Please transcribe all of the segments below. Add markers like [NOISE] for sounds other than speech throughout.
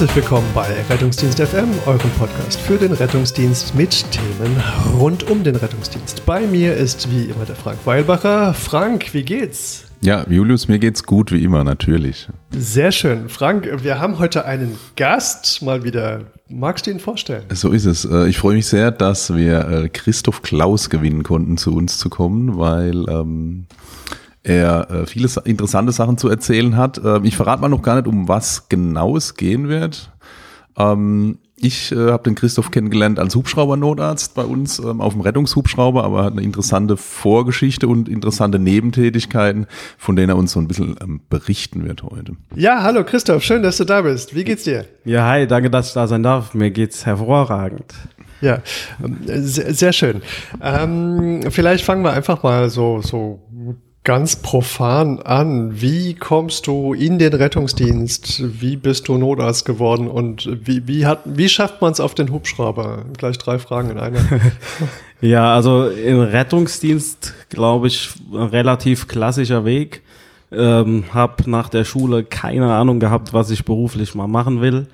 Herzlich willkommen bei Rettungsdienst FM, eurem Podcast für den Rettungsdienst mit Themen rund um den Rettungsdienst. Bei mir ist wie immer der Frank Weilbacher. Frank, wie geht's? Ja, Julius, mir geht's gut wie immer, natürlich. Sehr schön. Frank, wir haben heute einen Gast mal wieder. Magst du ihn vorstellen? So ist es. Äh, ich freue mich sehr, dass wir äh, Christoph Klaus gewinnen konnten, zu uns zu kommen, weil ähm, er äh, viele interessante Sachen zu erzählen hat. Ähm, ich verrate mal noch gar nicht, um was genau es gehen wird. Ähm, ich äh, habe den Christoph kennengelernt als Hubschraubernotarzt bei uns ähm, auf dem Rettungshubschrauber, aber hat eine interessante Vorgeschichte und interessante Nebentätigkeiten, von denen er uns so ein bisschen ähm, berichten wird heute. Ja, hallo Christoph, schön, dass du da bist. Wie geht's dir? Ja, hi, danke, dass ich da sein darf. Mir geht's hervorragend. Ja, ähm, sehr, sehr schön. Ähm, vielleicht fangen wir einfach mal so, so ganz profan an. Wie kommst du in den Rettungsdienst? Wie bist du Notarzt geworden? Und wie, wie, hat, wie schafft man es auf den Hubschrauber? Gleich drei Fragen in einer. [LAUGHS] ja, also im Rettungsdienst, glaube ich, relativ klassischer Weg. Ähm, hab nach der Schule keine Ahnung gehabt, was ich beruflich mal machen will.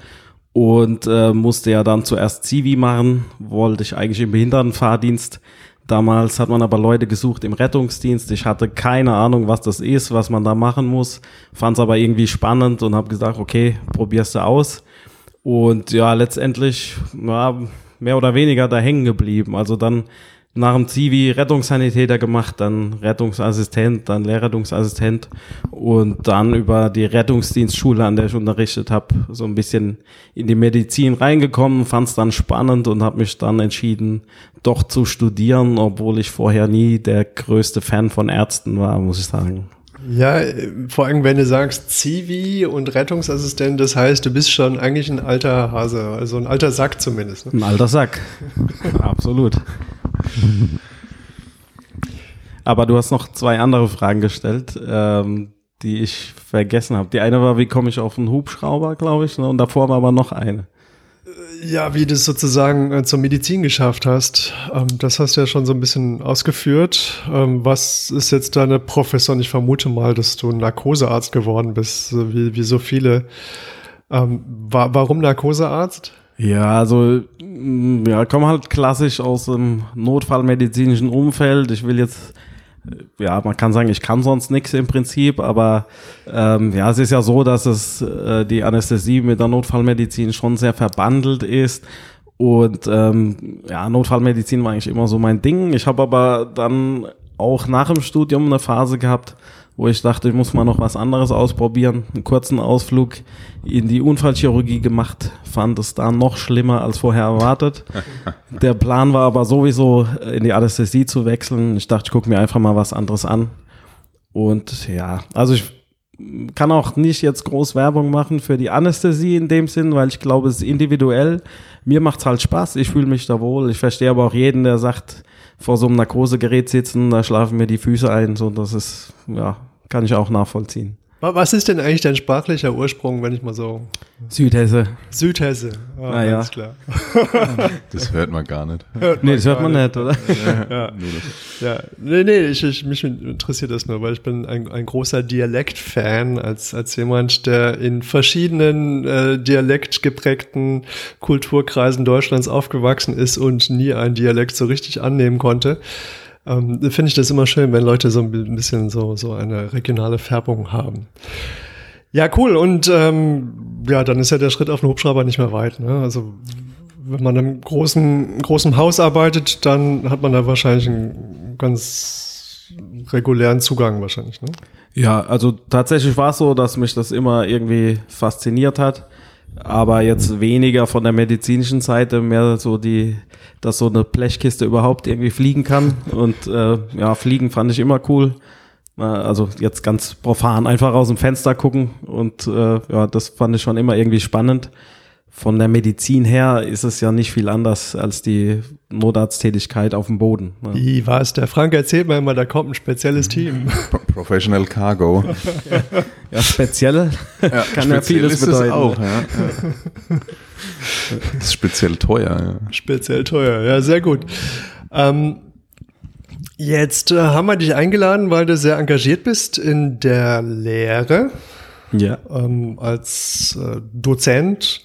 Und äh, musste ja dann zuerst Zivi machen, wollte ich eigentlich im Behindertenfahrdienst Damals hat man aber Leute gesucht im Rettungsdienst. Ich hatte keine Ahnung, was das ist, was man da machen muss. Fand es aber irgendwie spannend und habe gesagt, okay, probierst du aus. Und ja, letztendlich ja, mehr oder weniger da hängen geblieben. Also dann nach dem Zivi Rettungssanitäter gemacht, dann Rettungsassistent, dann Lehrrettungsassistent und dann über die Rettungsdienstschule, an der ich unterrichtet habe, so ein bisschen in die Medizin reingekommen, fand es dann spannend und habe mich dann entschieden, doch zu studieren, obwohl ich vorher nie der größte Fan von Ärzten war, muss ich sagen. Ja, vor allem, wenn du sagst Zivi und Rettungsassistent, das heißt, du bist schon eigentlich ein alter Hase, also ein alter Sack zumindest. Ne? Ein alter Sack, [LAUGHS] absolut. [LAUGHS] Aber du hast noch zwei andere Fragen gestellt, ähm, die ich vergessen habe. Die eine war, wie komme ich auf einen Hubschrauber, glaube ich, ne? und davor war aber noch eine. Ja, wie du es sozusagen äh, zur Medizin geschafft hast, ähm, das hast du ja schon so ein bisschen ausgeführt. Ähm, was ist jetzt deine Profession? Ich vermute mal, dass du Narkosearzt geworden bist, wie, wie so viele. Ähm, wa warum Narkosearzt? Ja, also mm, ja, komme halt klassisch aus dem notfallmedizinischen Umfeld. Ich will jetzt ja, man kann sagen, ich kann sonst nichts im Prinzip, aber ähm, ja, es ist ja so, dass es äh, die Anästhesie mit der Notfallmedizin schon sehr verbandelt ist. Und ähm, ja, Notfallmedizin war eigentlich immer so mein Ding. Ich habe aber dann auch nach dem Studium eine Phase gehabt, wo ich dachte, ich muss mal noch was anderes ausprobieren. Einen kurzen Ausflug in die Unfallchirurgie gemacht, fand es da noch schlimmer als vorher erwartet. [LAUGHS] Der Plan war aber sowieso in die Anästhesie zu wechseln. Ich dachte, ich gucke mir einfach mal was anderes an. Und ja, also ich kann auch nicht jetzt groß Werbung machen für die Anästhesie in dem Sinn, weil ich glaube, es ist individuell. Mir macht es halt Spaß, ich fühle mich da wohl. Ich verstehe aber auch jeden, der sagt, vor so einem Narkosegerät sitzen, da schlafen mir die Füße ein. So, das ist, ja, kann ich auch nachvollziehen. Was ist denn eigentlich dein sprachlicher Ursprung, wenn ich mal so. Südhesse. Südhesse. Oh, ah, ja. klar. [LAUGHS] Das hört man gar nicht. Hört nee, das hört man nicht, oder? [LAUGHS] Ja. ja. Nee, nee, ich, ich, mich interessiert das nur, weil ich bin ein, ein großer Dialektfan als, als jemand, der in verschiedenen äh, dialektgeprägten Kulturkreisen Deutschlands aufgewachsen ist und nie einen Dialekt so richtig annehmen konnte ähm, finde ich das immer schön, wenn Leute so ein bisschen so, so eine regionale Färbung haben. Ja, cool. Und ähm, ja, dann ist ja der Schritt auf den Hubschrauber nicht mehr weit. Ne? Also wenn man im großen, großen Haus arbeitet, dann hat man da wahrscheinlich einen ganz regulären Zugang wahrscheinlich. Ne? Ja, also tatsächlich war es so, dass mich das immer irgendwie fasziniert hat aber jetzt weniger von der medizinischen Seite, mehr so die, dass so eine Blechkiste überhaupt irgendwie fliegen kann. Und äh, ja, fliegen fand ich immer cool. Also jetzt ganz profan, einfach aus dem Fenster gucken und äh, ja, das fand ich schon immer irgendwie spannend von der Medizin her ist es ja nicht viel anders als die Notarzttätigkeit auf dem Boden. Ne? Wie war es? Der Frank erzählt mir immer, da kommt ein spezielles Team. Professional Cargo. [LAUGHS] ja, speziell ja, [LAUGHS] kann ja vieles bedeuten. Auch, ja. Das ist speziell teuer. Ja. Speziell teuer, ja, sehr gut. Ähm, jetzt äh, haben wir dich eingeladen, weil du sehr engagiert bist in der Lehre ja. ähm, als äh, Dozent.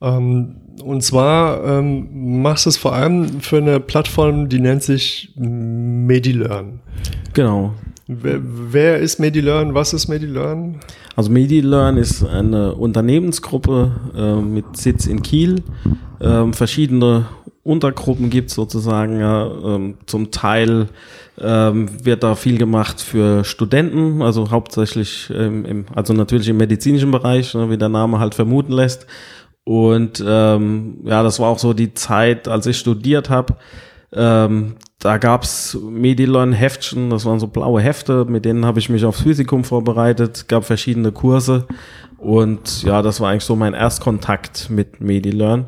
Ähm, und zwar ähm, machst du es vor allem für eine Plattform, die nennt sich MediLearn. Genau. Wer, wer ist MediLearn? Was ist MediLearn? Also MediLearn ist eine Unternehmensgruppe äh, mit Sitz in Kiel. Ähm, verschiedene Untergruppen gibt sozusagen. Ja, ähm, zum Teil ähm, wird da viel gemacht für Studenten, also hauptsächlich im, also natürlich im medizinischen Bereich, ne, wie der Name halt vermuten lässt. Und ähm, ja, das war auch so die Zeit, als ich studiert habe. Ähm, da gab's Medilon-Heftchen, das waren so blaue Hefte, mit denen habe ich mich aufs Physikum vorbereitet, gab verschiedene Kurse und ja, das war eigentlich so mein Erstkontakt mit Medilearn.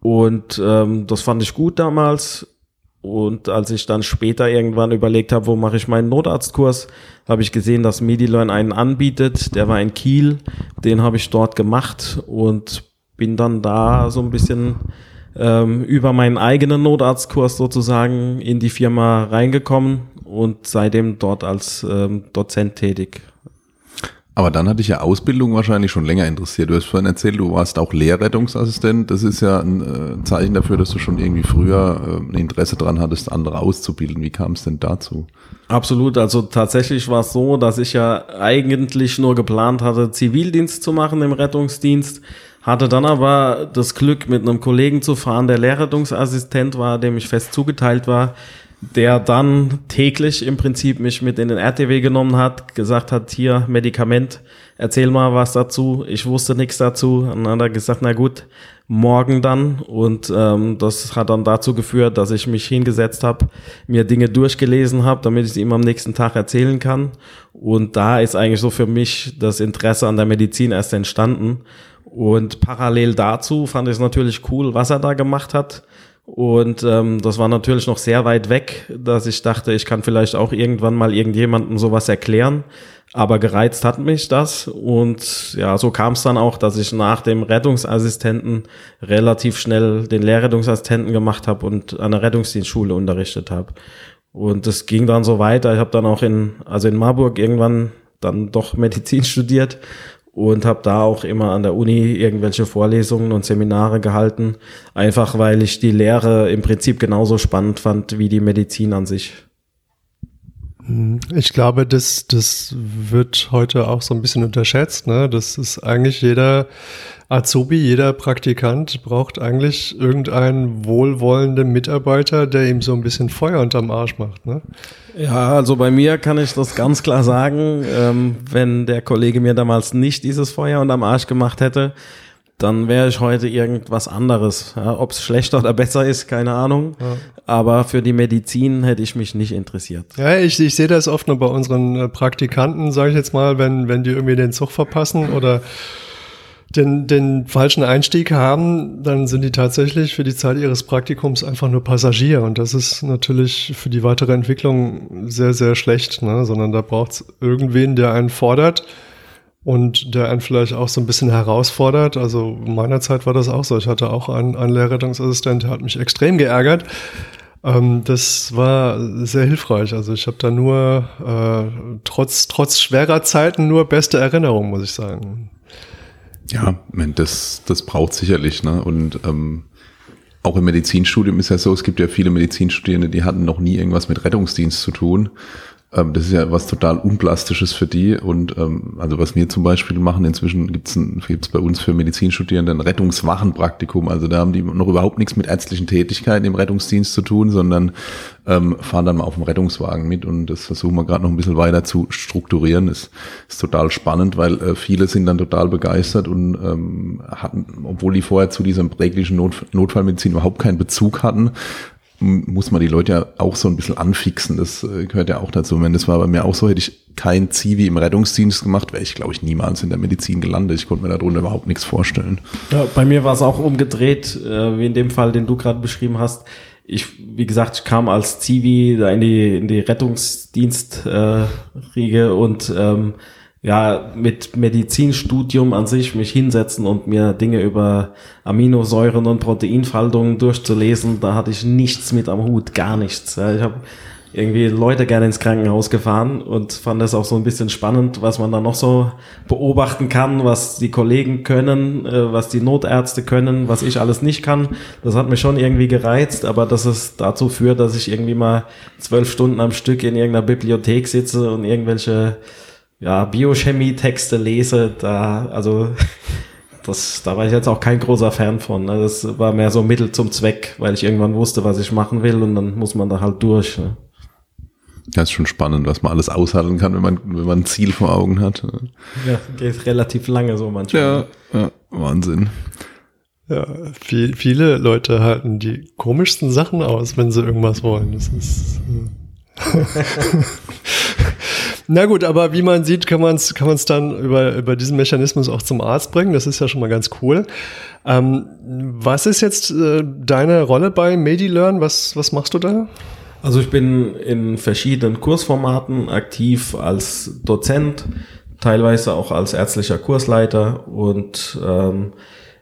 Und ähm, das fand ich gut damals. Und als ich dann später irgendwann überlegt habe, wo mache ich meinen Notarztkurs, habe ich gesehen, dass Medilearn einen anbietet. Der war in Kiel, den habe ich dort gemacht und bin dann da so ein bisschen ähm, über meinen eigenen Notarztkurs sozusagen in die Firma reingekommen und seitdem dort als ähm, Dozent tätig. Aber dann hat dich ja Ausbildung wahrscheinlich schon länger interessiert. Du hast vorhin erzählt, du warst auch Lehrrettungsassistent. Das ist ja ein äh, Zeichen dafür, dass du schon irgendwie früher äh, ein Interesse dran hattest, andere auszubilden. Wie kam es denn dazu? Absolut. Also tatsächlich war es so, dass ich ja eigentlich nur geplant hatte, Zivildienst zu machen im Rettungsdienst. Hatte dann aber das Glück, mit einem Kollegen zu fahren, der Lehrrettungsassistent war, dem ich fest zugeteilt war der dann täglich im Prinzip mich mit in den RTW genommen hat, gesagt hat, hier Medikament, erzähl mal was dazu. Ich wusste nichts dazu. Und dann hat er gesagt, na gut, morgen dann. Und ähm, das hat dann dazu geführt, dass ich mich hingesetzt habe, mir Dinge durchgelesen habe, damit ich sie ihm am nächsten Tag erzählen kann. Und da ist eigentlich so für mich das Interesse an der Medizin erst entstanden. Und parallel dazu fand ich es natürlich cool, was er da gemacht hat und ähm, das war natürlich noch sehr weit weg, dass ich dachte, ich kann vielleicht auch irgendwann mal irgendjemandem sowas erklären. Aber gereizt hat mich das. Und ja, so kam es dann auch, dass ich nach dem Rettungsassistenten relativ schnell den Lehrrettungsassistenten gemacht habe und an der Rettungsdienstschule unterrichtet habe. Und es ging dann so weiter. Ich habe dann auch in, also in Marburg irgendwann dann doch [LAUGHS] Medizin studiert und habe da auch immer an der Uni irgendwelche Vorlesungen und Seminare gehalten, einfach weil ich die Lehre im Prinzip genauso spannend fand wie die Medizin an sich. Ich glaube, das, das wird heute auch so ein bisschen unterschätzt. Ne? Das ist eigentlich jeder Azubi, jeder Praktikant braucht eigentlich irgendeinen wohlwollenden Mitarbeiter, der ihm so ein bisschen Feuer unterm Arsch macht. Ne? Ja, also bei mir kann ich das ganz klar sagen. Ähm, wenn der Kollege mir damals nicht dieses Feuer unterm Arsch gemacht hätte, dann wäre ich heute irgendwas anderes. Ja, Ob es schlechter oder besser ist, keine Ahnung. Ja. Aber für die Medizin hätte ich mich nicht interessiert. Ja, ich, ich sehe das oft nur bei unseren äh, Praktikanten, sage ich jetzt mal, wenn, wenn die irgendwie den Zug verpassen oder den, den falschen Einstieg haben, dann sind die tatsächlich für die Zeit ihres Praktikums einfach nur Passagier. Und das ist natürlich für die weitere Entwicklung sehr, sehr schlecht, ne? sondern da braucht es irgendwen, der einen fordert und der einen vielleicht auch so ein bisschen herausfordert. Also in meiner Zeit war das auch so. Ich hatte auch einen, einen Lehrrettungsassistent, der hat mich extrem geärgert. Ähm, das war sehr hilfreich. Also ich habe da nur äh, trotz, trotz schwerer Zeiten nur beste Erinnerungen, muss ich sagen. Ja, das, das braucht sicherlich, ne? Und ähm, auch im Medizinstudium ist ja so, es gibt ja viele Medizinstudierende, die hatten noch nie irgendwas mit Rettungsdienst zu tun. Ähm, das ist ja was total Unplastisches für die. Und ähm, also was wir zum Beispiel machen, inzwischen gibt's ein, gibt's bei uns für Medizinstudierende ein Rettungswachenpraktikum. Also da haben die noch überhaupt nichts mit ärztlichen Tätigkeiten im Rettungsdienst zu tun, sondern ähm, fahren dann mal auf dem Rettungswagen mit und das versuchen wir gerade noch ein bisschen weiter zu strukturieren. Das ist total spannend, weil äh, viele sind dann total begeistert und ähm, hatten, obwohl die vorher zu diesem präglichen Not Notfallmedizin überhaupt keinen Bezug hatten, muss man die Leute ja auch so ein bisschen anfixen. Das äh, gehört ja auch dazu. Wenn das war bei mir auch so, hätte ich kein Zivi im Rettungsdienst gemacht, wäre ich, glaube ich, niemals in der Medizin gelandet. Ich konnte mir darunter überhaupt nichts vorstellen. Ja, bei mir war es auch umgedreht, äh, wie in dem Fall, den du gerade beschrieben hast. Ich, wie gesagt, ich kam als Zivi da in die, in die Rettungsdienstriege und ähm, ja, mit Medizinstudium an sich mich hinsetzen und mir Dinge über Aminosäuren und Proteinfaltungen durchzulesen, da hatte ich nichts mit am Hut, gar nichts. Ja, ich habe irgendwie Leute gerne ins Krankenhaus gefahren und fand das auch so ein bisschen spannend, was man da noch so beobachten kann, was die Kollegen können, äh, was die Notärzte können, was ich alles nicht kann. Das hat mich schon irgendwie gereizt, aber dass es dazu führt, dass ich irgendwie mal zwölf Stunden am Stück in irgendeiner Bibliothek sitze und irgendwelche ja, Biochemie-Texte lese, da, also [LAUGHS] das, da war ich jetzt auch kein großer Fan von. Ne? Das war mehr so Mittel zum Zweck, weil ich irgendwann wusste, was ich machen will und dann muss man da halt durch. Ne? Das ist schon spannend, was man alles aushalten kann, wenn man, wenn man ein Ziel vor Augen hat. Ja, geht relativ lange so manchmal. Ja, ja Wahnsinn. Ja, viel, viele Leute halten die komischsten Sachen aus, wenn sie irgendwas wollen. Das ist. [LAUGHS] [LAUGHS] Na gut, aber wie man sieht, kann man es kann man's dann über, über diesen Mechanismus auch zum Arzt bringen. Das ist ja schon mal ganz cool. Ähm, was ist jetzt äh, deine Rolle bei MediLearn? Was, was machst du da? Also ich bin in verschiedenen Kursformaten aktiv als Dozent, teilweise auch als ärztlicher Kursleiter und ähm,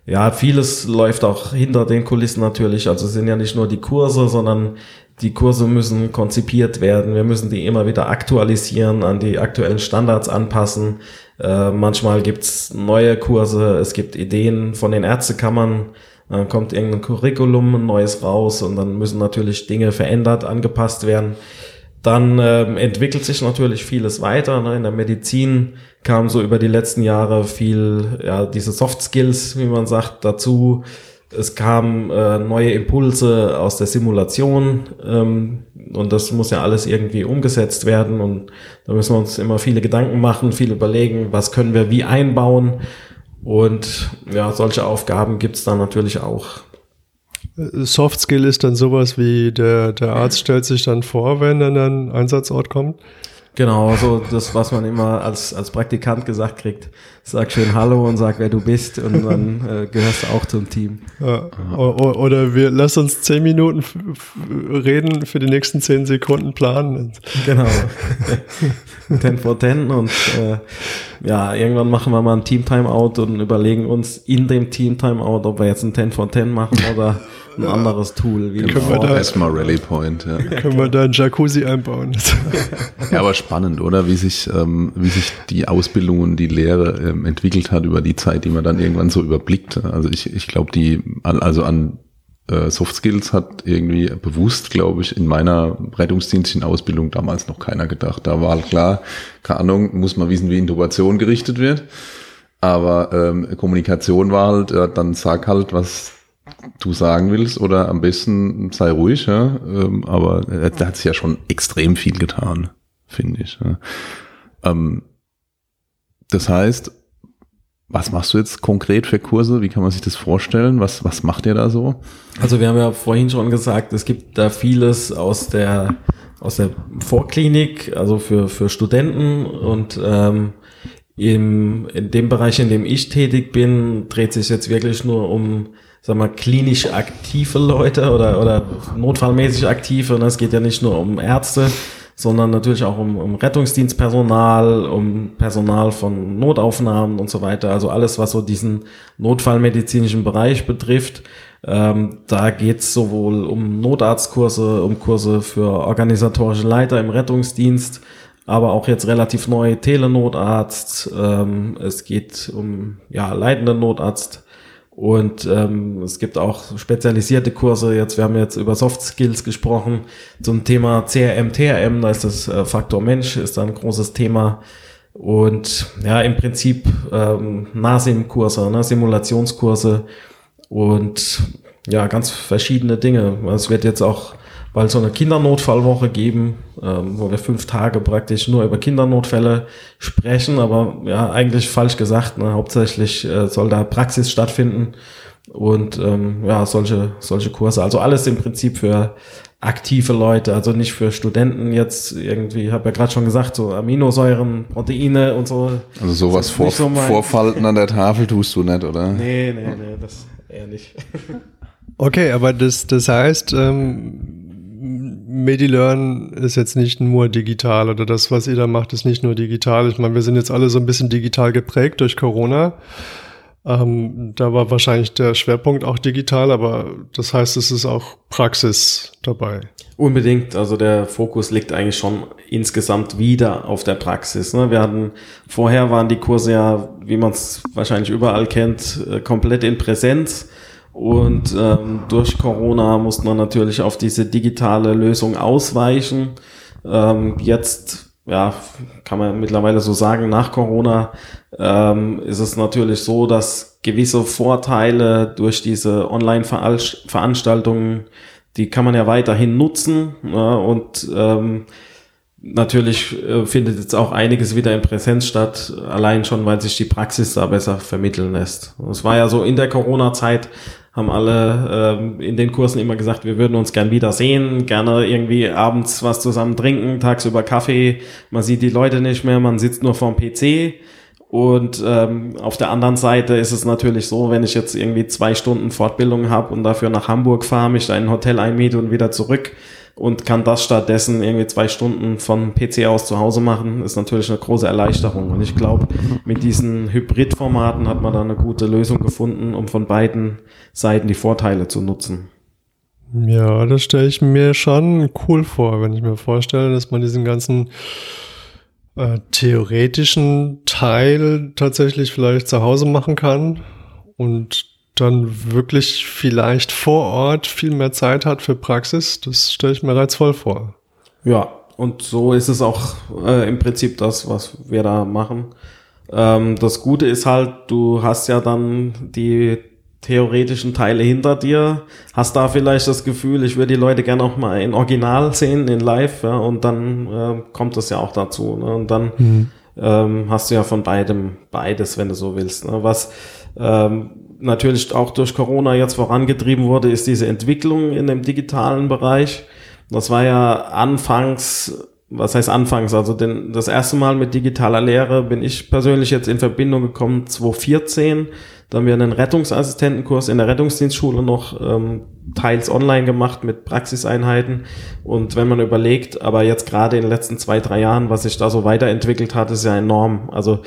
ja, vieles läuft auch hinter den Kulissen natürlich. Also es sind ja nicht nur die Kurse, sondern die Kurse müssen konzipiert werden. Wir müssen die immer wieder aktualisieren, an die aktuellen Standards anpassen. Äh, manchmal gibt's neue Kurse, es gibt Ideen von den Ärztekammern. Dann kommt irgendein Curriculum, ein neues raus und dann müssen natürlich Dinge verändert, angepasst werden. Dann ähm, entwickelt sich natürlich vieles weiter. Ne? In der Medizin kam so über die letzten Jahre viel, ja, diese Soft Skills, wie man sagt, dazu. Es kamen äh, neue Impulse aus der Simulation ähm, und das muss ja alles irgendwie umgesetzt werden und da müssen wir uns immer viele Gedanken machen, viel überlegen, was können wir wie einbauen und ja, solche Aufgaben gibt's dann natürlich auch. Soft Skill ist dann sowas wie der, der Arzt stellt sich dann vor, wenn er an einen Einsatzort kommt. Genau, so das, was man immer als, als Praktikant gesagt kriegt. Sag schön Hallo und sag, wer du bist und [LAUGHS] dann äh, gehörst du auch zum Team. Ja. Oder wir lass uns zehn Minuten reden, für die nächsten zehn Sekunden planen. Genau. [LAUGHS] ten for ten und äh, ja, irgendwann machen wir mal ein Team-Timeout und überlegen uns in dem Team-Timeout, ob wir jetzt ein 10 for 10 machen oder ein anderes Tool. Wie können wir da erstmal Rally Point. Ja. [LAUGHS] Können wir da ein Jacuzzi einbauen? ja, aber spannend, oder? Wie sich, ähm, wie sich die Ausbildung und die Lehre ähm, entwickelt hat über die Zeit, die man dann irgendwann so überblickt. Also ich, ich glaube, die, also an äh, Soft Skills hat irgendwie bewusst, glaube ich, in meiner rettungsdienstlichen Ausbildung damals noch keiner gedacht. Da war klar, keine Ahnung, muss man wissen, wie Intubation gerichtet wird. Aber ähm, Kommunikation war halt, äh, dann sag halt, was du sagen willst oder am besten sei ruhig, ja. Ähm, aber äh, da hat sich ja schon extrem viel getan, finde ich. Ja. Ähm, das heißt, was machst du jetzt konkret für Kurse? Wie kann man sich das vorstellen? Was, was macht ihr da so? Also wir haben ja vorhin schon gesagt, es gibt da vieles aus der, aus der Vorklinik, also für, für Studenten und ähm, im, in dem Bereich, in dem ich tätig bin, dreht sich jetzt wirklich nur um sag mal, klinisch aktive Leute oder, oder notfallmäßig aktive. Und es geht ja nicht nur um Ärzte, sondern natürlich auch um, um Rettungsdienstpersonal, um Personal von Notaufnahmen und so weiter. Also alles, was so diesen notfallmedizinischen Bereich betrifft. Ähm, da geht's sowohl um Notarztkurse, um Kurse für organisatorische Leiter im Rettungsdienst, aber auch jetzt relativ neu Telenotarzt. Ähm, es geht um ja leitenden Notarzt und ähm, es gibt auch spezialisierte Kurse. Jetzt, wir haben jetzt über Soft Skills gesprochen zum Thema CRM, TRM, da ist das äh, Faktor Mensch, ist ein großes Thema. Und ja, im Prinzip ähm, NASIM-Kurse, ne, Simulationskurse und ja, ganz verschiedene Dinge. Es wird jetzt auch bald so eine Kindernotfallwoche geben, ähm, wo wir fünf Tage praktisch nur über Kindernotfälle sprechen, aber ja, eigentlich falsch gesagt. Ne? Hauptsächlich äh, soll da Praxis stattfinden und ähm, ja, solche, solche Kurse. Also alles im Prinzip für aktive Leute, also nicht für Studenten jetzt irgendwie, habe ja gerade schon gesagt, so Aminosäuren, Proteine und so. Also sowas vor, so vorfalten an der Tafel tust du nicht, oder? Nee, nee, nee, das eher nicht. Okay, aber das, das heißt, ähm, MediLearn ist jetzt nicht nur digital oder das, was ihr da macht, ist nicht nur digital. Ich meine, wir sind jetzt alle so ein bisschen digital geprägt durch Corona. Ähm, da war wahrscheinlich der Schwerpunkt auch digital, aber das heißt, es ist auch Praxis dabei. Unbedingt, also der Fokus liegt eigentlich schon insgesamt wieder auf der Praxis. Ne? Wir hatten vorher waren die Kurse ja, wie man es wahrscheinlich überall kennt, äh, komplett in Präsenz. Und ähm, durch Corona musste man natürlich auf diese digitale Lösung ausweichen. Ähm, jetzt, ja, kann man mittlerweile so sagen, nach Corona ähm, ist es natürlich so, dass gewisse Vorteile durch diese Online-Veranstaltungen die kann man ja weiterhin nutzen ja, und ähm, natürlich äh, findet jetzt auch einiges wieder in Präsenz statt, allein schon, weil sich die Praxis da besser vermitteln lässt. Es war ja so in der Corona-Zeit haben alle ähm, in den Kursen immer gesagt, wir würden uns gern wiedersehen, gerne irgendwie abends was zusammen trinken, tagsüber Kaffee, man sieht die Leute nicht mehr, man sitzt nur vorm PC und ähm, auf der anderen Seite ist es natürlich so, wenn ich jetzt irgendwie zwei Stunden Fortbildung habe und dafür nach Hamburg fahre, mich da in ein Hotel einmiete und wieder zurück und kann das stattdessen irgendwie zwei Stunden von PC aus zu Hause machen, ist natürlich eine große Erleichterung. Und ich glaube, mit diesen Hybridformaten hat man da eine gute Lösung gefunden, um von beiden Seiten die Vorteile zu nutzen. Ja, das stelle ich mir schon cool vor, wenn ich mir vorstelle, dass man diesen ganzen äh, theoretischen Teil tatsächlich vielleicht zu Hause machen kann und dann wirklich vielleicht vor Ort viel mehr Zeit hat für Praxis, das stelle ich mir reizvoll vor. Ja, und so ist es auch äh, im Prinzip das, was wir da machen. Ähm, das Gute ist halt, du hast ja dann die theoretischen Teile hinter dir, hast da vielleicht das Gefühl, ich würde die Leute gerne auch mal in Original sehen, in Live, ja, und dann äh, kommt das ja auch dazu. Ne? Und dann mhm. ähm, hast du ja von beidem beides, wenn du so willst. Ne? Was ähm, natürlich auch durch Corona jetzt vorangetrieben wurde, ist diese Entwicklung in dem digitalen Bereich. Das war ja anfangs was heißt anfangs? Also den, das erste Mal mit digitaler Lehre bin ich persönlich jetzt in Verbindung gekommen 2014 da haben wir einen Rettungsassistentenkurs in der Rettungsdienstschule noch ähm, teils online gemacht mit Praxiseinheiten. Und wenn man überlegt, aber jetzt gerade in den letzten zwei, drei Jahren, was sich da so weiterentwickelt hat, ist ja enorm. Also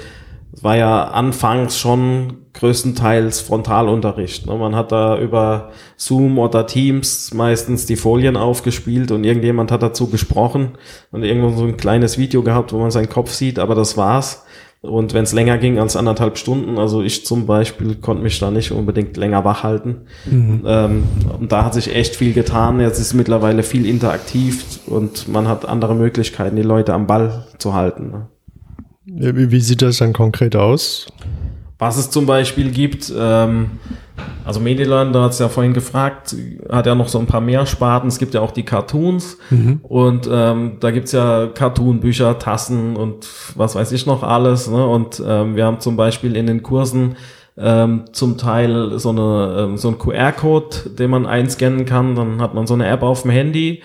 es war ja anfangs schon größtenteils Frontalunterricht. Ne? Man hat da über Zoom oder Teams meistens die Folien aufgespielt und irgendjemand hat dazu gesprochen und irgendwo so ein kleines Video gehabt, wo man seinen Kopf sieht, aber das war's. Und wenn es länger ging als anderthalb Stunden, also ich zum Beispiel konnte mich da nicht unbedingt länger wach halten. Mhm. Ähm, und da hat sich echt viel getan. Jetzt ist mittlerweile viel interaktiv und man hat andere Möglichkeiten, die Leute am Ball zu halten. Ne? Wie, sieht das dann konkret aus? Was es zum Beispiel gibt, ähm, also Mediland, da hat es ja vorhin gefragt, hat ja noch so ein paar mehr Sparten. Es gibt ja auch die Cartoons mhm. und ähm, da gibt's ja Cartoon-Bücher, Tassen und was weiß ich noch alles. Ne? Und ähm, wir haben zum Beispiel in den Kursen ähm, zum Teil so, eine, ähm, so ein QR-Code, den man einscannen kann. Dann hat man so eine App auf dem Handy.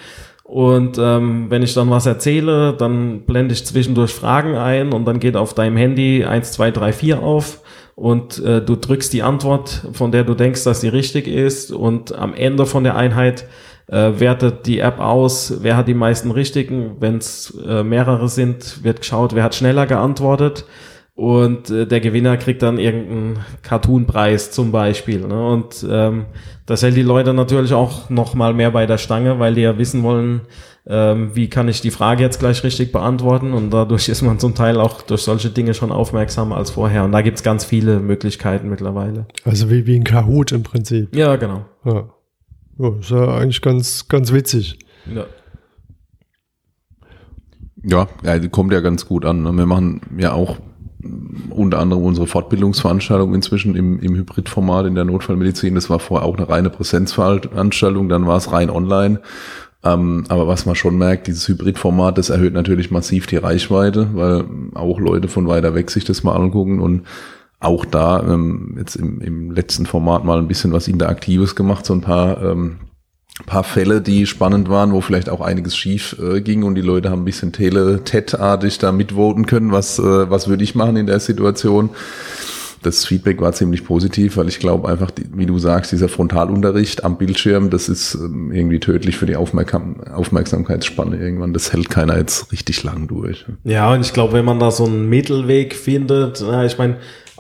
Und ähm, wenn ich dann was erzähle, dann blende ich zwischendurch Fragen ein und dann geht auf deinem Handy 1, 2, 3, 4 auf und äh, du drückst die Antwort, von der du denkst, dass sie richtig ist und am Ende von der Einheit äh, wertet die App aus, wer hat die meisten richtigen. Wenn es äh, mehrere sind, wird geschaut, wer hat schneller geantwortet und äh, der Gewinner kriegt dann irgendeinen Cartoon-Preis zum Beispiel. Ne? Und ähm, das hält die Leute natürlich auch noch mal mehr bei der Stange, weil die ja wissen wollen, ähm, wie kann ich die Frage jetzt gleich richtig beantworten und dadurch ist man zum Teil auch durch solche Dinge schon aufmerksamer als vorher und da gibt's ganz viele Möglichkeiten mittlerweile. Also wie, wie ein Kahoot im Prinzip. Ja, genau. Ja. ja ist ja eigentlich ganz, ganz witzig. Ja. Ja, ja, kommt ja ganz gut an. Ne? Wir machen ja auch unter anderem unsere Fortbildungsveranstaltung inzwischen im, im Hybridformat in der Notfallmedizin. Das war vorher auch eine reine Präsenzveranstaltung, dann war es rein online. Ähm, aber was man schon merkt, dieses Hybridformat, das erhöht natürlich massiv die Reichweite, weil auch Leute von weiter weg sich das mal angucken und auch da ähm, jetzt im, im letzten Format mal ein bisschen was Interaktives gemacht, so ein paar ähm, paar Fälle, die spannend waren, wo vielleicht auch einiges schief äh, ging und die Leute haben ein bisschen tele-tet-artig da mitvoten können, was, äh, was würde ich machen in der Situation das Feedback war ziemlich positiv, weil ich glaube einfach, wie du sagst, dieser Frontalunterricht am Bildschirm, das ist ähm, irgendwie tödlich für die Aufmerksam Aufmerksamkeitsspanne irgendwann. Das hält keiner jetzt richtig lang durch. Ja, und ich glaube, wenn man da so einen Mittelweg findet, ich meine,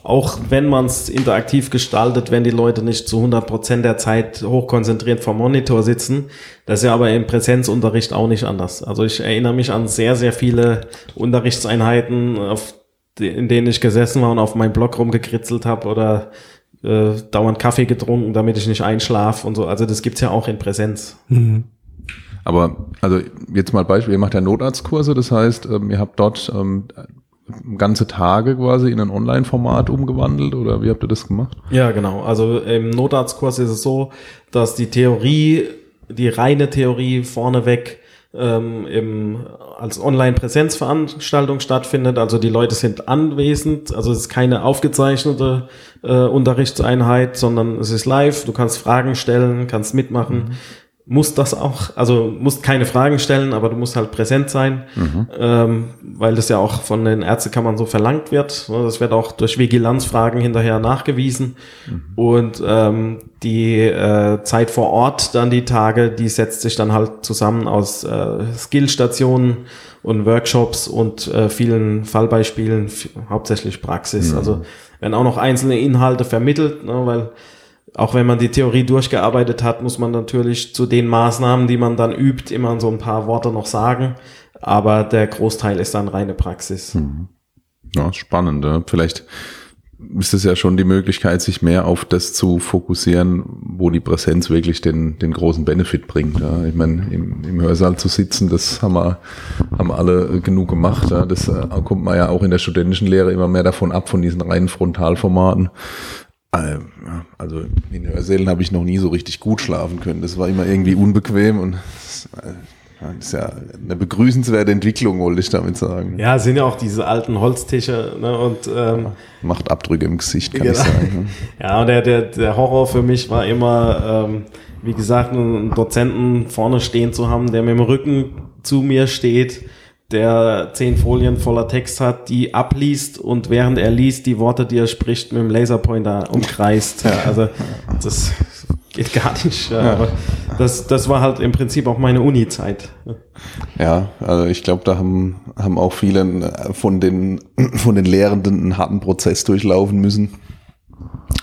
auch wenn man es interaktiv gestaltet, wenn die Leute nicht zu 100 Prozent der Zeit hochkonzentriert vom Monitor sitzen. Das ist ja aber im Präsenzunterricht auch nicht anders. Also ich erinnere mich an sehr, sehr viele Unterrichtseinheiten, auf, in denen ich gesessen war und auf meinem Blog rumgekritzelt habe oder äh, dauernd Kaffee getrunken, damit ich nicht einschlafe und so. Also das gibt's ja auch in Präsenz. Mhm. Aber also jetzt mal Beispiel, ihr macht ja Notarztkurse, das heißt, ähm, ihr habt dort ähm, ganze Tage quasi in ein Online-Format umgewandelt oder wie habt ihr das gemacht? Ja, genau. Also im Notarztkurs ist es so, dass die Theorie, die reine Theorie vorneweg ähm, im, als Online-Präsenzveranstaltung stattfindet. Also die Leute sind anwesend. Also es ist keine aufgezeichnete äh, Unterrichtseinheit, sondern es ist live. Du kannst Fragen stellen, kannst mitmachen. Mhm musst das auch, also musst keine Fragen stellen, aber du musst halt präsent sein, mhm. ähm, weil das ja auch von den Ärztekammern so verlangt wird. Das wird auch durch Vigilanzfragen hinterher nachgewiesen. Mhm. Und ähm, die äh, Zeit vor Ort, dann die Tage, die setzt sich dann halt zusammen aus äh, Skillstationen und Workshops und äh, vielen Fallbeispielen, hauptsächlich Praxis. Mhm. Also werden auch noch einzelne Inhalte vermittelt, ne, weil auch wenn man die Theorie durchgearbeitet hat, muss man natürlich zu den Maßnahmen, die man dann übt, immer so ein paar Worte noch sagen. Aber der Großteil ist dann reine Praxis. Hm. Ja, spannend. Ja. Vielleicht ist es ja schon die Möglichkeit, sich mehr auf das zu fokussieren, wo die Präsenz wirklich den, den großen Benefit bringt. Ja. Ich meine, im, im Hörsaal zu sitzen, das haben wir, haben alle genug gemacht. Ja. Das äh, kommt man ja auch in der studentischen Lehre immer mehr davon ab, von diesen reinen Frontalformaten. Äh, also in Hörsälen habe ich noch nie so richtig gut schlafen können. Das war immer irgendwie unbequem und das ist ja eine begrüßenswerte Entwicklung, wollte ich damit sagen. Ja, sind ja auch diese alten Holztische ne, und ähm, macht Abdrücke im Gesicht, kann genau. ich sagen. Ne? [LAUGHS] Ja, und der, der, der Horror für mich war immer, ähm, wie gesagt, einen Dozenten vorne stehen zu haben, der mit dem Rücken zu mir steht der zehn Folien voller Text hat, die abliest und während er liest, die Worte, die er spricht, mit dem Laserpointer umkreist. Ja, also das geht gar nicht. Ja, aber das, das war halt im Prinzip auch meine Uni-Zeit. Ja, also ich glaube, da haben, haben auch viele von den, [CLEARS THROAT] von den Lehrenden einen harten Prozess durchlaufen müssen,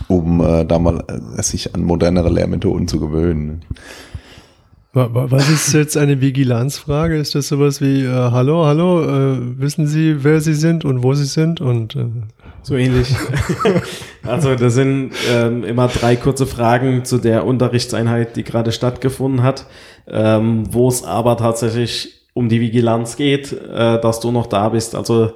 um äh, da mal äh, sich an modernere Lehrmethoden zu gewöhnen. Was ist jetzt eine Vigilanzfrage? Ist das sowas wie, äh, hallo, hallo, äh, wissen Sie, wer Sie sind und wo Sie sind? Und äh so ähnlich. [LAUGHS] also das sind ähm, immer drei kurze Fragen zu der Unterrichtseinheit, die gerade stattgefunden hat, ähm, wo es aber tatsächlich um die Vigilanz geht, äh, dass du noch da bist. Also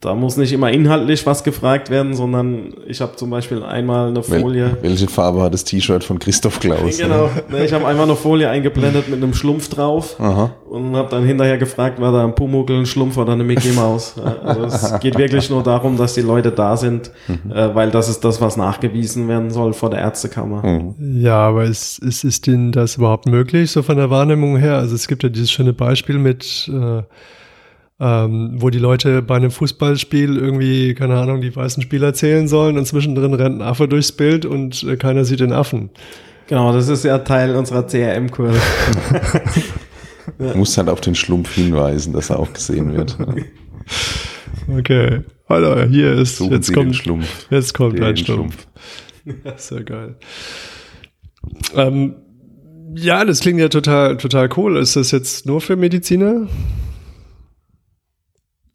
da muss nicht immer inhaltlich was gefragt werden, sondern ich habe zum Beispiel einmal eine Folie. Wel welche Farbe hat das T-Shirt von Christoph Klaus? [LAUGHS] Genau, ne, ich habe einmal eine Folie eingeblendet mit einem Schlumpf drauf Aha. und habe dann hinterher gefragt, war da ein Pumuckl, ein Schlumpf oder eine Mickey Maus. Also es geht wirklich nur darum, dass die Leute da sind, mhm. äh, weil das ist das, was nachgewiesen werden soll vor der Ärztekammer. Mhm. Ja, aber ist, ist, ist denn das überhaupt möglich, so von der Wahrnehmung her? Also es gibt ja dieses schöne Beispiel mit äh, ähm, wo die Leute bei einem Fußballspiel irgendwie, keine Ahnung, die weißen Spieler zählen sollen und zwischendrin rennt ein Affe durchs Bild und äh, keiner sieht den Affen. Genau, das ist ja Teil unserer CRM-Kurse. Du [LAUGHS] musst halt auf den Schlumpf hinweisen, dass er auch gesehen wird. Okay. Hallo, hier ist, Suchen jetzt Sie kommt, Schlumpf. Jetzt kommt ein Schlumpf. Schlumpf. [LAUGHS] Ja, sehr geil. Ähm, ja, das klingt ja total, total cool. Ist das jetzt nur für Mediziner?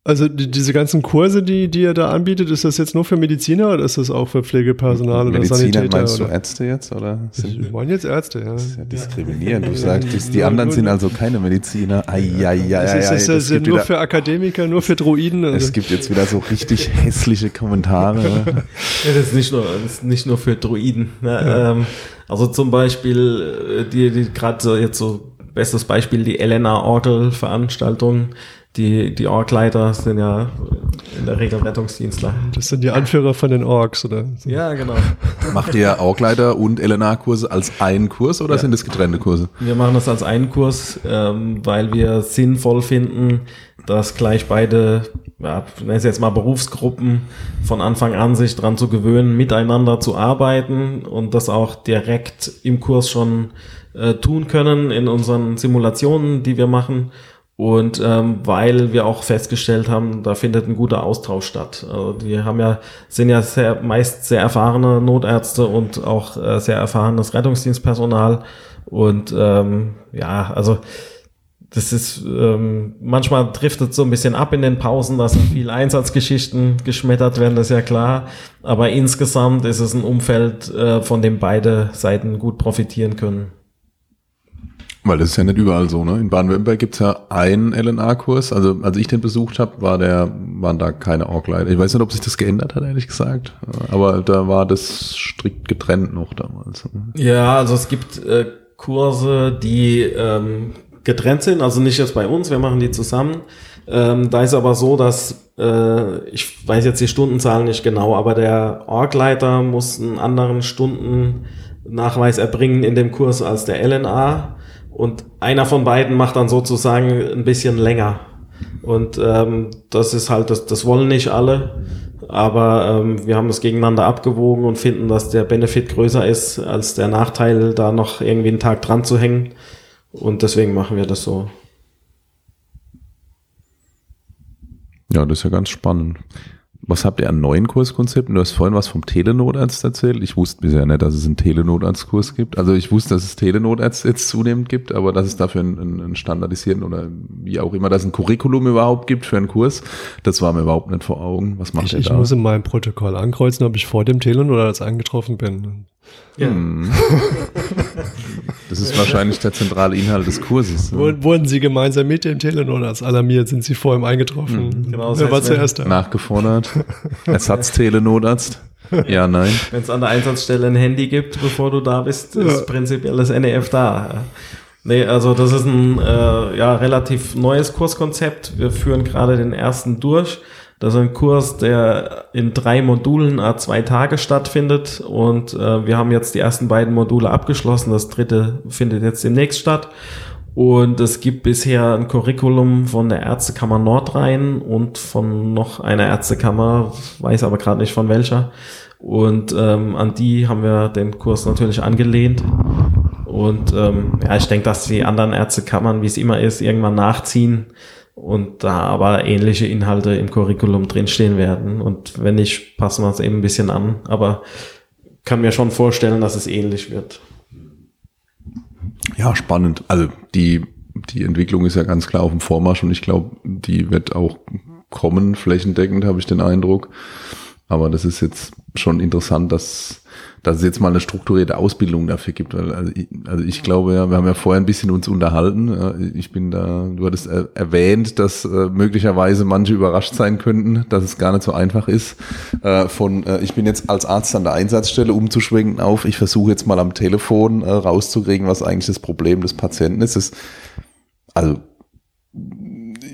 Also die, diese ganzen Kurse, die, die ihr da anbietet, ist das jetzt nur für Mediziner oder ist das auch für Pflegepersonal Mediziner, oder Sanitäter? Meinst du Ärzte jetzt? Oder ich meine jetzt Ärzte, ja. Das ist ja diskriminierend. Du sagst, die anderen sind also keine Mediziner. Ai, ai, ai, ai, ist, ist das, das nur wieder, für Akademiker, nur für Droiden? Oder? Es gibt jetzt wieder so richtig [LAUGHS] hässliche Kommentare. ja, das ist nicht nur, das ist nicht nur für Droiden. Ne? Ja. Ähm, also zum Beispiel, äh, die, die gerade so jetzt so bestes Beispiel, die Elena Orgel Veranstaltung die, die Org-Leiter sind ja in der Regel Rettungsdienstler. Das sind die Anführer von den Orks, oder? Ja, genau. Macht ihr Org-Leiter und LNA-Kurse als einen Kurs oder ja. sind das getrennte Kurse? Wir machen das als einen Kurs, ähm, weil wir sinnvoll finden, dass gleich beide, ja, nennen es jetzt mal Berufsgruppen, von Anfang an sich dran zu gewöhnen, miteinander zu arbeiten und das auch direkt im Kurs schon äh, tun können in unseren Simulationen, die wir machen Und ähm, weil wir auch festgestellt haben, da findet ein guter Austausch statt. Also die haben ja, sind ja sehr, meist sehr erfahrene Notärzte und auch äh, sehr erfahrenes Rettungsdienstpersonal. Und ähm, ja, also das ist ähm, manchmal driftet so ein bisschen ab in den Pausen, da sind viele Einsatzgeschichten geschmettert werden, das ist ja klar. Aber insgesamt ist es ein Umfeld, äh, von dem beide Seiten gut profitieren können. Weil das ist ja nicht überall so, ne? In Baden-Württemberg gibt's ja einen LNA-Kurs. Also als ich den besucht habe, war der, waren da keine Org-Leiter. Ich weiß nicht, ob sich das geändert hat, ehrlich gesagt. Aber da war das strikt getrennt noch damals. Ja, also es gibt äh, Kurse, die ähm, getrennt sind, also nicht jetzt bei uns, wir machen die zusammen. Ähm, da ist aber so, dass äh, ich weiß jetzt die Stundenzahlen nicht genau, aber der Org-Leiter muss einen anderen Stundennachweis erbringen in dem Kurs als der LNA und einer von beiden macht dann sozusagen ein bisschen länger. Und ähm, das ist halt, das, das wollen nicht alle, aber ähm, wir haben das gegeneinander abgewogen und finden, dass der Benefit größer ist als der Nachteil, da noch irgendwie einen Tag dran zu hängen. Und deswegen machen wir das so. Ja, das ist ja ganz spannend. Was habt ihr an neuen Kurskonzepten? Du hast vorhin was vom Telenotarzt erzählt. Ich wusste bisher nicht, dass es einen Telenotarztkurs gibt. Also ich wusste, dass es Telenotarzt jetzt zunehmend gibt, aber dass es dafür einen, einen standardisierten oder wie auch immer, dass es ein Curriculum überhaupt gibt für einen Kurs, das war mir überhaupt nicht vor Augen. Was macht ich, ihr ich da? muss in meinem Protokoll ankreuzen, ob ich vor dem Telenotarzt eingetroffen bin. Ja. Hm. Das ist wahrscheinlich der zentrale Inhalt des Kurses. ne? Wurden- Sie gemeinsam mit dem Telenotarzt alarmiert? Sind Sie vor ihm eingetroffen? Genau, das Wer war zuerst da? Nachgefordert. [LAUGHS] Ersatztelenotarzt. Ja, nein. Wenn es an der Einsatzstelle ein Handy gibt, bevor du da bist, ist Ja. prinzipiell das NEF da. Nee, also das ist ein äh, ja, relativ neues Kurskonzept. Wir führen gerade den ersten durch. Das ist ein Kurs, der in drei Modulen a zwei Tage stattfindet und äh, wir haben jetzt die ersten beiden Module abgeschlossen. Das dritte findet jetzt demnächst statt. Und es gibt bisher ein Curriculum von der Ärztekammer Nordrhein und von noch einer Ärztekammer, weiß aber gerade nicht von welcher. Und ähm, an die haben wir den Kurs natürlich angelehnt. Und ähm, ja, ich denke, dass die anderen Ärztekammern, wie es immer ist, irgendwann nachziehen und da aber ähnliche Inhalte im Curriculum drinstehen werden. Und wenn nicht, passen wir es eben ein bisschen an. Aber kann mir schon vorstellen, dass es ähnlich wird. Ja, spannend. Also die, die Entwicklung ist ja ganz klar auf dem Vormarsch und ich glaube, die wird auch kommen, flächendeckend, habe ich den Eindruck. Aber das ist jetzt schon interessant, dass, dass es jetzt mal eine strukturierte Ausbildung dafür gibt. Weil, also, ich, also ich glaube ja, wir haben ja vorher ein bisschen uns unterhalten. Ich bin da, du hattest er- erwähnt, dass äh, möglicherweise manche überrascht sein könnten, dass es gar nicht so einfach ist. Äh, von äh, ich bin jetzt als Arzt an der Einsatzstelle umzuschwenken auf, ich versuche jetzt mal am Telefon rauszukriegen, was eigentlich das Problem des Patienten ist. Das, also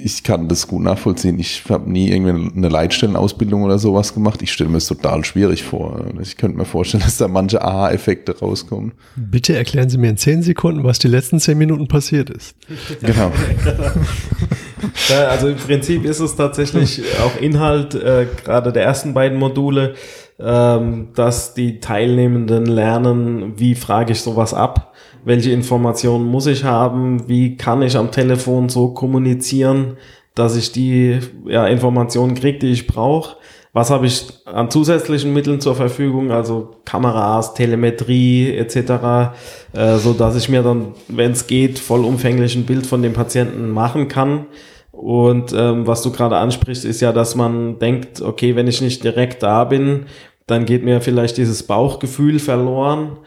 ich kann das gut nachvollziehen. Ich habe nie irgendwie eine Leitstellenausbildung oder sowas gemacht. Ich stelle mir es total schwierig vor. Ich könnte mir vorstellen, [LAUGHS] dass da manche Aha-Effekte rauskommen. Bitte erklären Sie mir in zehn Sekunden, was die letzten zehn Minuten passiert ist. Genau. [LAUGHS] Also im Prinzip ist es tatsächlich auch Inhalt äh, gerade der ersten beiden Module, ähm, dass die Teilnehmenden lernen, wie frage ich sowas ab, welche Informationen muss ich haben, wie kann ich am Telefon so kommunizieren, dass ich die ja, Informationen kriege, die ich brauche. Was habe ich an zusätzlichen Mitteln zur Verfügung, also Kameras, Telemetrie etc., äh, so dass ich mir dann, wenn es geht, vollumfänglich ein Bild von dem Patienten machen kann. Und ähm, was du gerade ansprichst, ist ja, dass man denkt, okay, wenn ich nicht direkt da bin, dann geht mir vielleicht dieses Bauchgefühl verloren.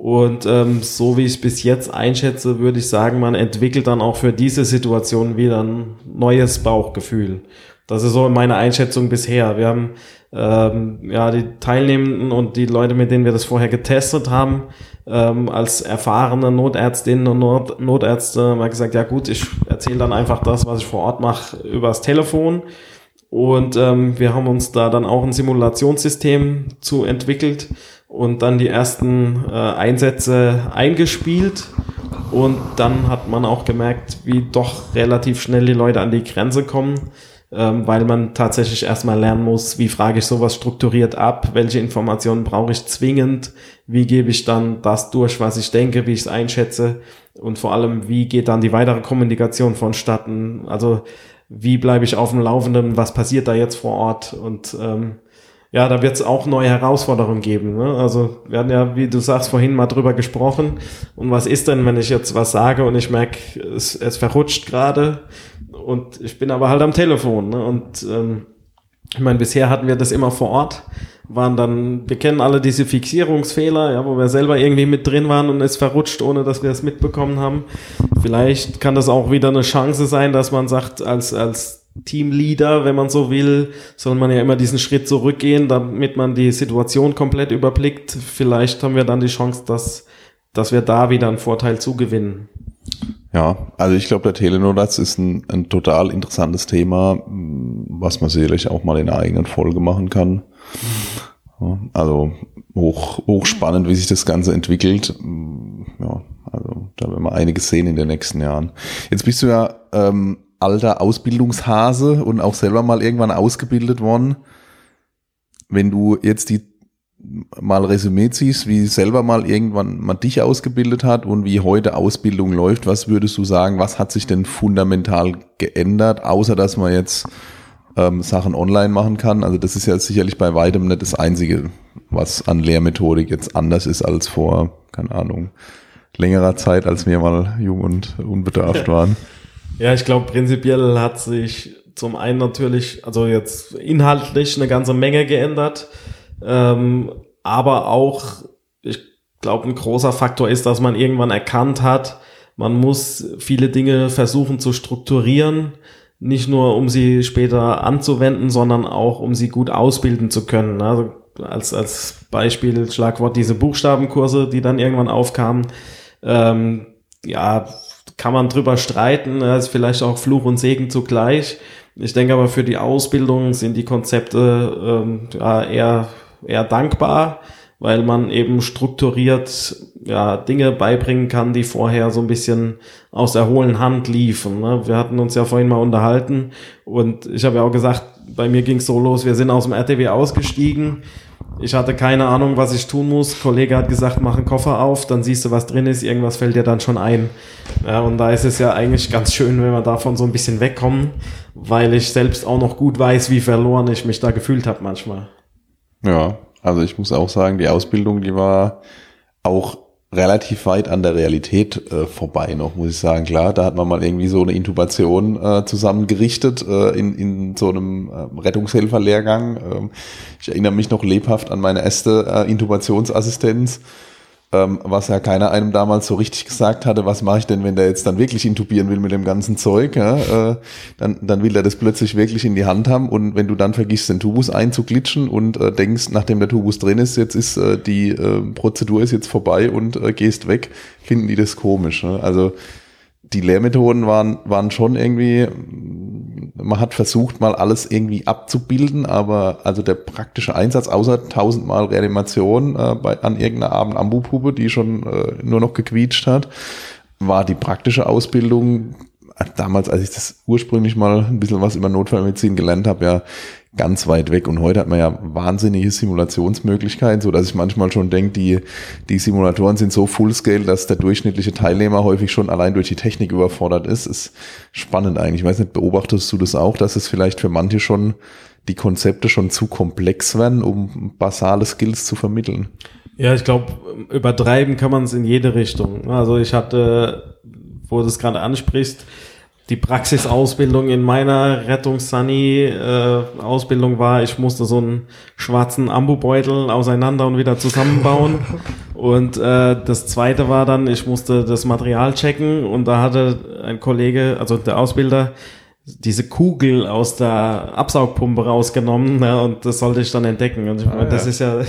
Und ähm, so wie ich es bis jetzt einschätze, würde ich sagen, man entwickelt dann auch für diese Situation wieder ein neues Bauchgefühl. Das ist so meine Einschätzung bisher. Wir haben ähm, ja die Teilnehmenden und die Leute, mit denen wir das vorher getestet haben, ähm, als erfahrene Notärztinnen und Not Notärzte mal gesagt, ja gut, ich erzähle dann einfach das, was ich vor Ort mache, übers Telefon. Und ähm, wir haben uns da dann auch ein Simulationssystem zu entwickelt und dann die ersten äh, Einsätze eingespielt. Und dann hat man auch gemerkt, wie doch relativ schnell die Leute an die Grenze kommen, ähm, weil man tatsächlich erstmal lernen muss, wie frage ich sowas strukturiert ab, welche Informationen brauche ich zwingend, wie gebe ich dann das durch, was ich denke, wie ich es einschätze. und vor allem, wie geht dann die weitere Kommunikation vonstatten? Also wie bleibe ich auf dem Laufenden, was passiert da jetzt vor Ort und ähm, ja, da wird es auch neue Herausforderungen geben. Ne? Also wir hatten ja, wie du sagst, vorhin mal drüber gesprochen. Und was ist denn, wenn ich jetzt was sage und ich merke, es, es verrutscht gerade und ich bin aber halt am Telefon. Ne? Und ähm, ich meine, bisher hatten wir das immer vor Ort, waren dann, wir kennen alle diese Fixierungsfehler, ja, wo wir selber irgendwie mit drin waren und es verrutscht, ohne dass wir es mitbekommen haben. Vielleicht kann das auch wieder eine Chance sein, dass man sagt, als, als Teamleader, wenn man so will, soll man ja immer diesen Schritt zurückgehen, damit man die Situation komplett überblickt. Vielleicht haben wir dann die Chance, dass, dass wir da wieder einen Vorteil zugewinnen. Ja, also ich glaube, der Telenotaz ist ein, ein total interessantes Thema, was man sicherlich auch mal in einer eigenen Folge machen kann. Also hoch, hoch spannend, wie sich das Ganze entwickelt. Ja, also da werden wir einiges sehen in den nächsten Jahren. Jetzt bist du ja ähm, alter Ausbildungshase und auch selber mal irgendwann ausgebildet worden. Wenn du jetzt die mal Resümee ziehst, wie selber mal irgendwann man dich ausgebildet hat und wie heute Ausbildung läuft, was würdest du sagen, was hat sich denn fundamental geändert, außer dass man jetzt ähm, Sachen online machen kann? Also das ist ja sicherlich bei weitem nicht das Einzige, was an Lehrmethodik jetzt anders ist als vor, keine Ahnung, längerer Zeit, als wir mal jung und unbedarft [LAUGHS] waren. Ja, ich glaube, prinzipiell hat sich zum einen natürlich, also jetzt inhaltlich eine ganze Menge geändert, ähm, aber auch, ich glaube, ein großer Faktor ist, dass man irgendwann erkannt hat, man muss viele Dinge versuchen zu strukturieren, nicht nur um sie später anzuwenden, sondern auch um sie gut ausbilden zu können. Also als, als Beispiel Schlagwort diese Buchstabenkurse, die dann irgendwann aufkamen. Ähm, ja, kann man drüber streiten, das ist vielleicht auch Fluch und Segen zugleich. Ich denke aber für die Ausbildung sind die Konzepte ähm, ja, eher, eher dankbar, weil man eben strukturiert ja, Dinge beibringen kann, die vorher so ein bisschen aus der hohlen Hand liefen. Ne? Wir hatten uns ja vorhin mal unterhalten und ich habe ja auch gesagt, bei mir ging es so los, wir sind aus dem RTW ausgestiegen ich hatte keine Ahnung, was ich tun muss. Ein Kollege hat gesagt, mach einen Koffer auf, dann siehst du, was drin ist. Irgendwas fällt dir dann schon ein. Ja, und da ist es ja eigentlich ganz schön, wenn wir davon so ein bisschen wegkommen, weil ich selbst auch noch gut weiß, wie verloren ich mich da gefühlt habe manchmal. Ja, also ich muss auch sagen, die Ausbildung, die war auch relativ weit an der Realität äh, vorbei noch, muss ich sagen. Klar, da hat man mal irgendwie so eine Intubation äh, zusammengerichtet äh, in, in so einem äh, Rettungshelferlehrgang. Ähm, ich erinnere mich noch lebhaft an meine erste äh, Intubationsassistenz ähm, was ja keiner einem damals so richtig gesagt hatte, was mache ich denn, wenn der jetzt dann wirklich intubieren will mit dem ganzen Zeug, ja, äh, dann, dann will er das plötzlich wirklich in die Hand haben und wenn du dann vergisst, den Tubus einzuglitschen und äh, denkst, nachdem der Tubus drin ist, jetzt ist äh, die äh, Prozedur ist jetzt vorbei und äh, gehst weg, finden die das komisch. Ne? Also die Lehrmethoden waren, waren schon irgendwie, man hat versucht, mal alles irgendwie abzubilden, aber also der praktische Einsatz, außer tausendmal Reanimation äh, bei, an irgendeiner Abend Ambupuppe, die schon äh, nur noch gequietscht hat, war die praktische Ausbildung damals, als ich das ursprünglich mal ein bisschen was über Notfallmedizin gelernt habe, ja ganz weit weg. Und heute hat man ja wahnsinnige Simulationsmöglichkeiten, so dass ich manchmal schon denke, die, die Simulatoren sind so fullscale, dass der durchschnittliche Teilnehmer häufig schon allein durch die Technik überfordert ist. Ist spannend eigentlich. Ich weiß nicht, beobachtest du das auch, dass es vielleicht für manche schon die Konzepte schon zu komplex werden, um basale Skills zu vermitteln? Ja, ich glaube, übertreiben kann man es in jede Richtung. Also ich hatte, wo du es gerade ansprichst, die Praxisausbildung in meiner Rettungs-Sunny-Ausbildung äh, war, ich musste so einen schwarzen Ambubeutel auseinander und wieder zusammenbauen. [LAUGHS] und äh, das zweite war dann, ich musste das Material checken und da hatte ein Kollege, also der Ausbilder, diese Kugel aus der Absaugpumpe rausgenommen ne, und das sollte ich dann entdecken. Und ich meine, ah, ja. das ist ja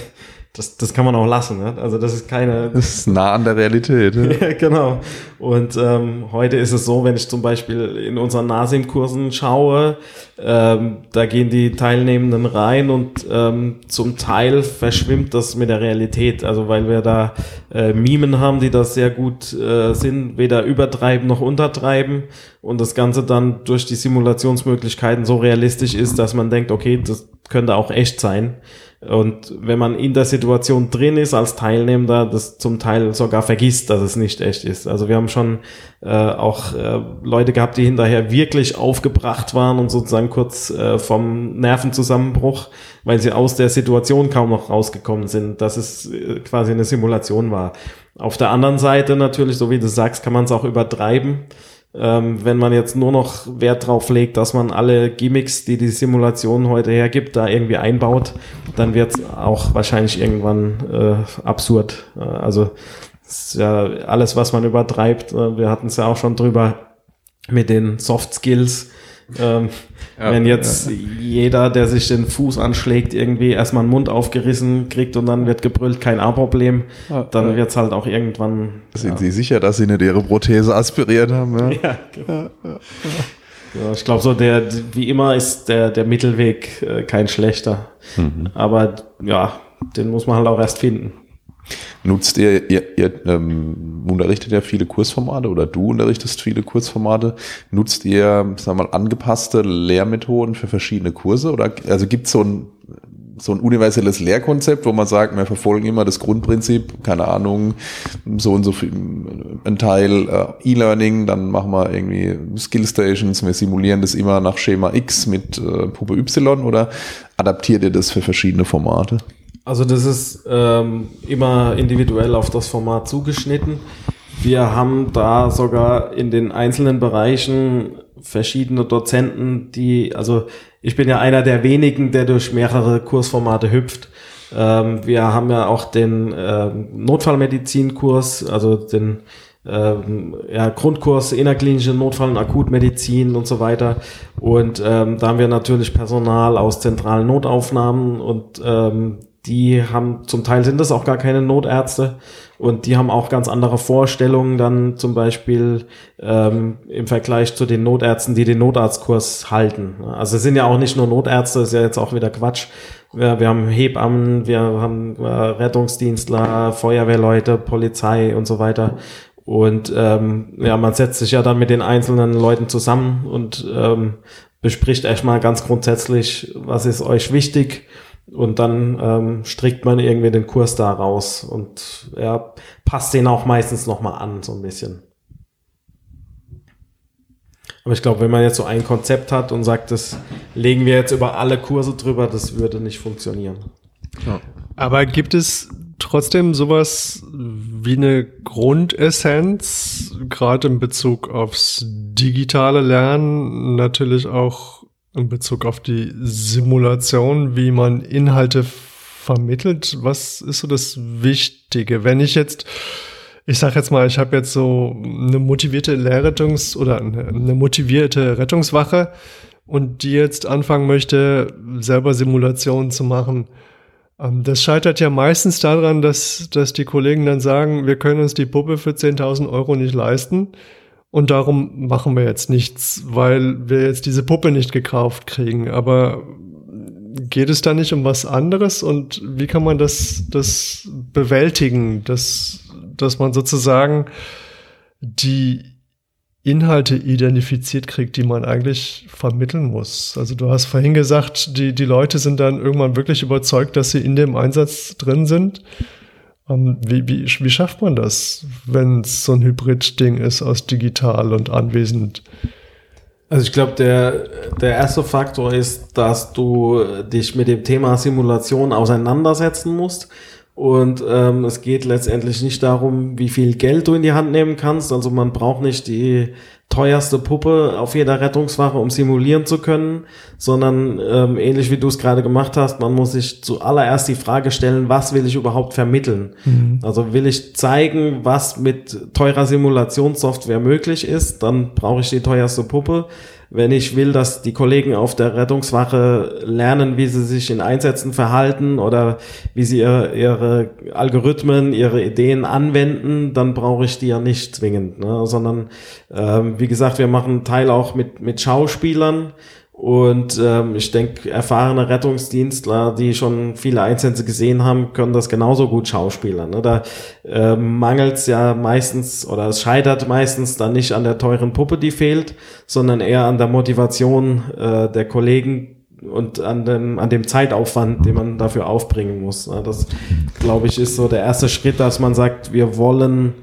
das, das kann man auch lassen. Ne? Also das ist keine. Das ist nah an der Realität. [LAUGHS] Ja. genau. Und ähm, heute ist es so, wenn ich zum Beispiel in unseren Nasim-Kursen schaue, ähm, da gehen die Teilnehmenden rein und ähm, zum Teil verschwimmt das mit der Realität. Also weil wir da äh, Mimen haben, die das sehr gut äh, sind, weder übertreiben noch untertreiben und das Ganze dann durch die Simulationsmöglichkeiten so realistisch ist, dass man denkt, okay, das könnte auch echt sein. Und wenn man in der Situation drin ist als Teilnehmer, das zum Teil sogar vergisst, dass es nicht echt ist. Also wir haben schon äh, auch äh, Leute gehabt, die hinterher wirklich aufgebracht waren und sozusagen kurz äh, vom Nervenzusammenbruch, weil sie aus der Situation kaum noch rausgekommen sind, dass es äh, quasi eine Simulation war. Auf der anderen Seite natürlich, so wie du sagst, kann man es auch übertreiben. Ähm, wenn man jetzt nur noch Wert drauf legt, dass man alle Gimmicks, die die Simulation heute hergibt, da irgendwie einbaut, dann wird es auch wahrscheinlich irgendwann äh, absurd. Äh, also ist ja alles, was man übertreibt. Äh, wir hatten es ja auch schon drüber mit den Soft Skills. Ähm, ja, wenn jetzt ja. jeder, der sich den Fuß anschlägt, irgendwie erstmal den Mund aufgerissen kriegt und dann wird gebrüllt, kein A-Problem, ja, dann wird es halt auch irgendwann. Sind Sie sicher, dass Sie nicht Ihre Prothese aspiriert haben? Ja, [LAUGHS] genau. ja, ich glaube so, der, wie immer ist der, der Mittelweg äh, kein schlechter. Mhm. Aber ja, den muss man halt auch erst finden. Nutzt ihr, ihr, ihr ähm, unterrichtet ja viele Kursformate oder du unterrichtest viele Kursformate. Nutzt ihr, sagen wir mal, angepasste Lehrmethoden für verschiedene Kurse? Oder also gibt es so ein, so ein universelles Lehrkonzept, wo man sagt, wir verfolgen immer das Grundprinzip, keine Ahnung, so und so viel, ein Teil äh, E-Learning, dann machen wir irgendwie Skillstations, wir simulieren das immer nach Schema X mit äh, Puppe Y oder adaptiert ihr das für verschiedene Formate? Also das ist ähm, immer individuell auf das Format zugeschnitten. Wir haben da sogar in den einzelnen Bereichen verschiedene Dozenten, die, also ich bin ja einer der wenigen, der durch mehrere Kursformate hüpft. Ähm, wir haben ja auch den äh, Notfallmedizinkurs, also den ähm, ja, Grundkurs innerklinische Notfall- und Akutmedizin und so weiter. Und ähm, da haben wir natürlich Personal aus zentralen Notaufnahmen und ähm, die haben, zum Teil sind das auch gar keine Notärzte und die haben auch ganz andere Vorstellungen dann zum Beispiel ähm, im Vergleich zu den Notärzten, die den Notarztkurs halten. Also es sind ja auch nicht nur Notärzte, ist ja jetzt auch wieder Quatsch. Wir, wir haben Hebammen, wir haben äh, Rettungsdienstler, Feuerwehrleute, Polizei und so weiter. Und ähm, ja, man setzt sich ja dann mit den einzelnen Leuten zusammen und ähm, bespricht erstmal ganz grundsätzlich, was ist euch wichtig und dann ähm, strickt man irgendwie den Kurs da raus und er passt den auch meistens nochmal an, so ein bisschen. Aber ich glaube, wenn man jetzt so ein Konzept hat und sagt, das legen wir jetzt über alle Kurse drüber, das würde nicht funktionieren. Ja. Aber gibt es trotzdem sowas wie eine Grundessenz, gerade in Bezug aufs digitale Lernen, natürlich auch in Bezug auf die Simulation, wie man Inhalte vermittelt, was ist so das Wichtige? Wenn ich jetzt, ich sage jetzt mal, ich habe jetzt so eine motivierte Lehrrettungs- oder eine motivierte Rettungswache und die jetzt anfangen möchte, selber Simulationen zu machen. Ähm, das scheitert ja meistens daran, dass, dass die Kollegen dann sagen, wir können uns die Puppe für 10.000 Euro nicht leisten. Und darum machen wir jetzt nichts, weil wir jetzt diese Puppe nicht gekauft kriegen. Aber geht es da nicht um was anderes? Und wie kann man das, das bewältigen, dass, dass man sozusagen die Inhalte identifiziert kriegt, die man eigentlich vermitteln muss. Also du hast vorhin gesagt, die, die Leute sind dann irgendwann wirklich überzeugt, dass sie in dem Einsatz drin sind. Ähm, wie, wie, wie schafft man das, wenn es so ein Hybrid-Ding ist aus digital und anwesend? Also ich glaube, der, der erste Faktor ist, dass du dich mit dem Thema Simulation auseinandersetzen musst. Und ähm, es geht letztendlich nicht darum, wie viel Geld du in die Hand nehmen kannst. Also man braucht nicht die teuerste Puppe auf jeder Rettungswache, um simulieren zu können, sondern ähm, ähnlich wie du es gerade gemacht hast, man muss sich zuallererst die Frage stellen, was will ich überhaupt vermitteln? Mhm. Also will ich zeigen, was mit teurer Simulationssoftware möglich ist, dann brauche ich die teuerste Puppe wenn ich will, dass die Kollegen auf der Rettungswache lernen, wie sie sich in Einsätzen verhalten oder wie sie ihre, ihre Algorithmen, ihre Ideen anwenden, dann brauche ich die ja nicht zwingend, ne? sondern ähm, wie gesagt, wir machen Teil auch mit, mit Schauspielern und ähm, ich denke, erfahrene Rettungsdienstler, die schon viele Einsätze gesehen haben, können das genauso gut schauspielern. Ne? Da äh, mangelt es ja meistens oder es scheitert meistens dann nicht an der teuren Puppe, die fehlt, sondern eher an der Motivation äh, der Kollegen, und an dem, an dem Zeitaufwand, den man dafür aufbringen muss. Das, glaube ich, ist so der erste Schritt, dass man sagt, wir wollen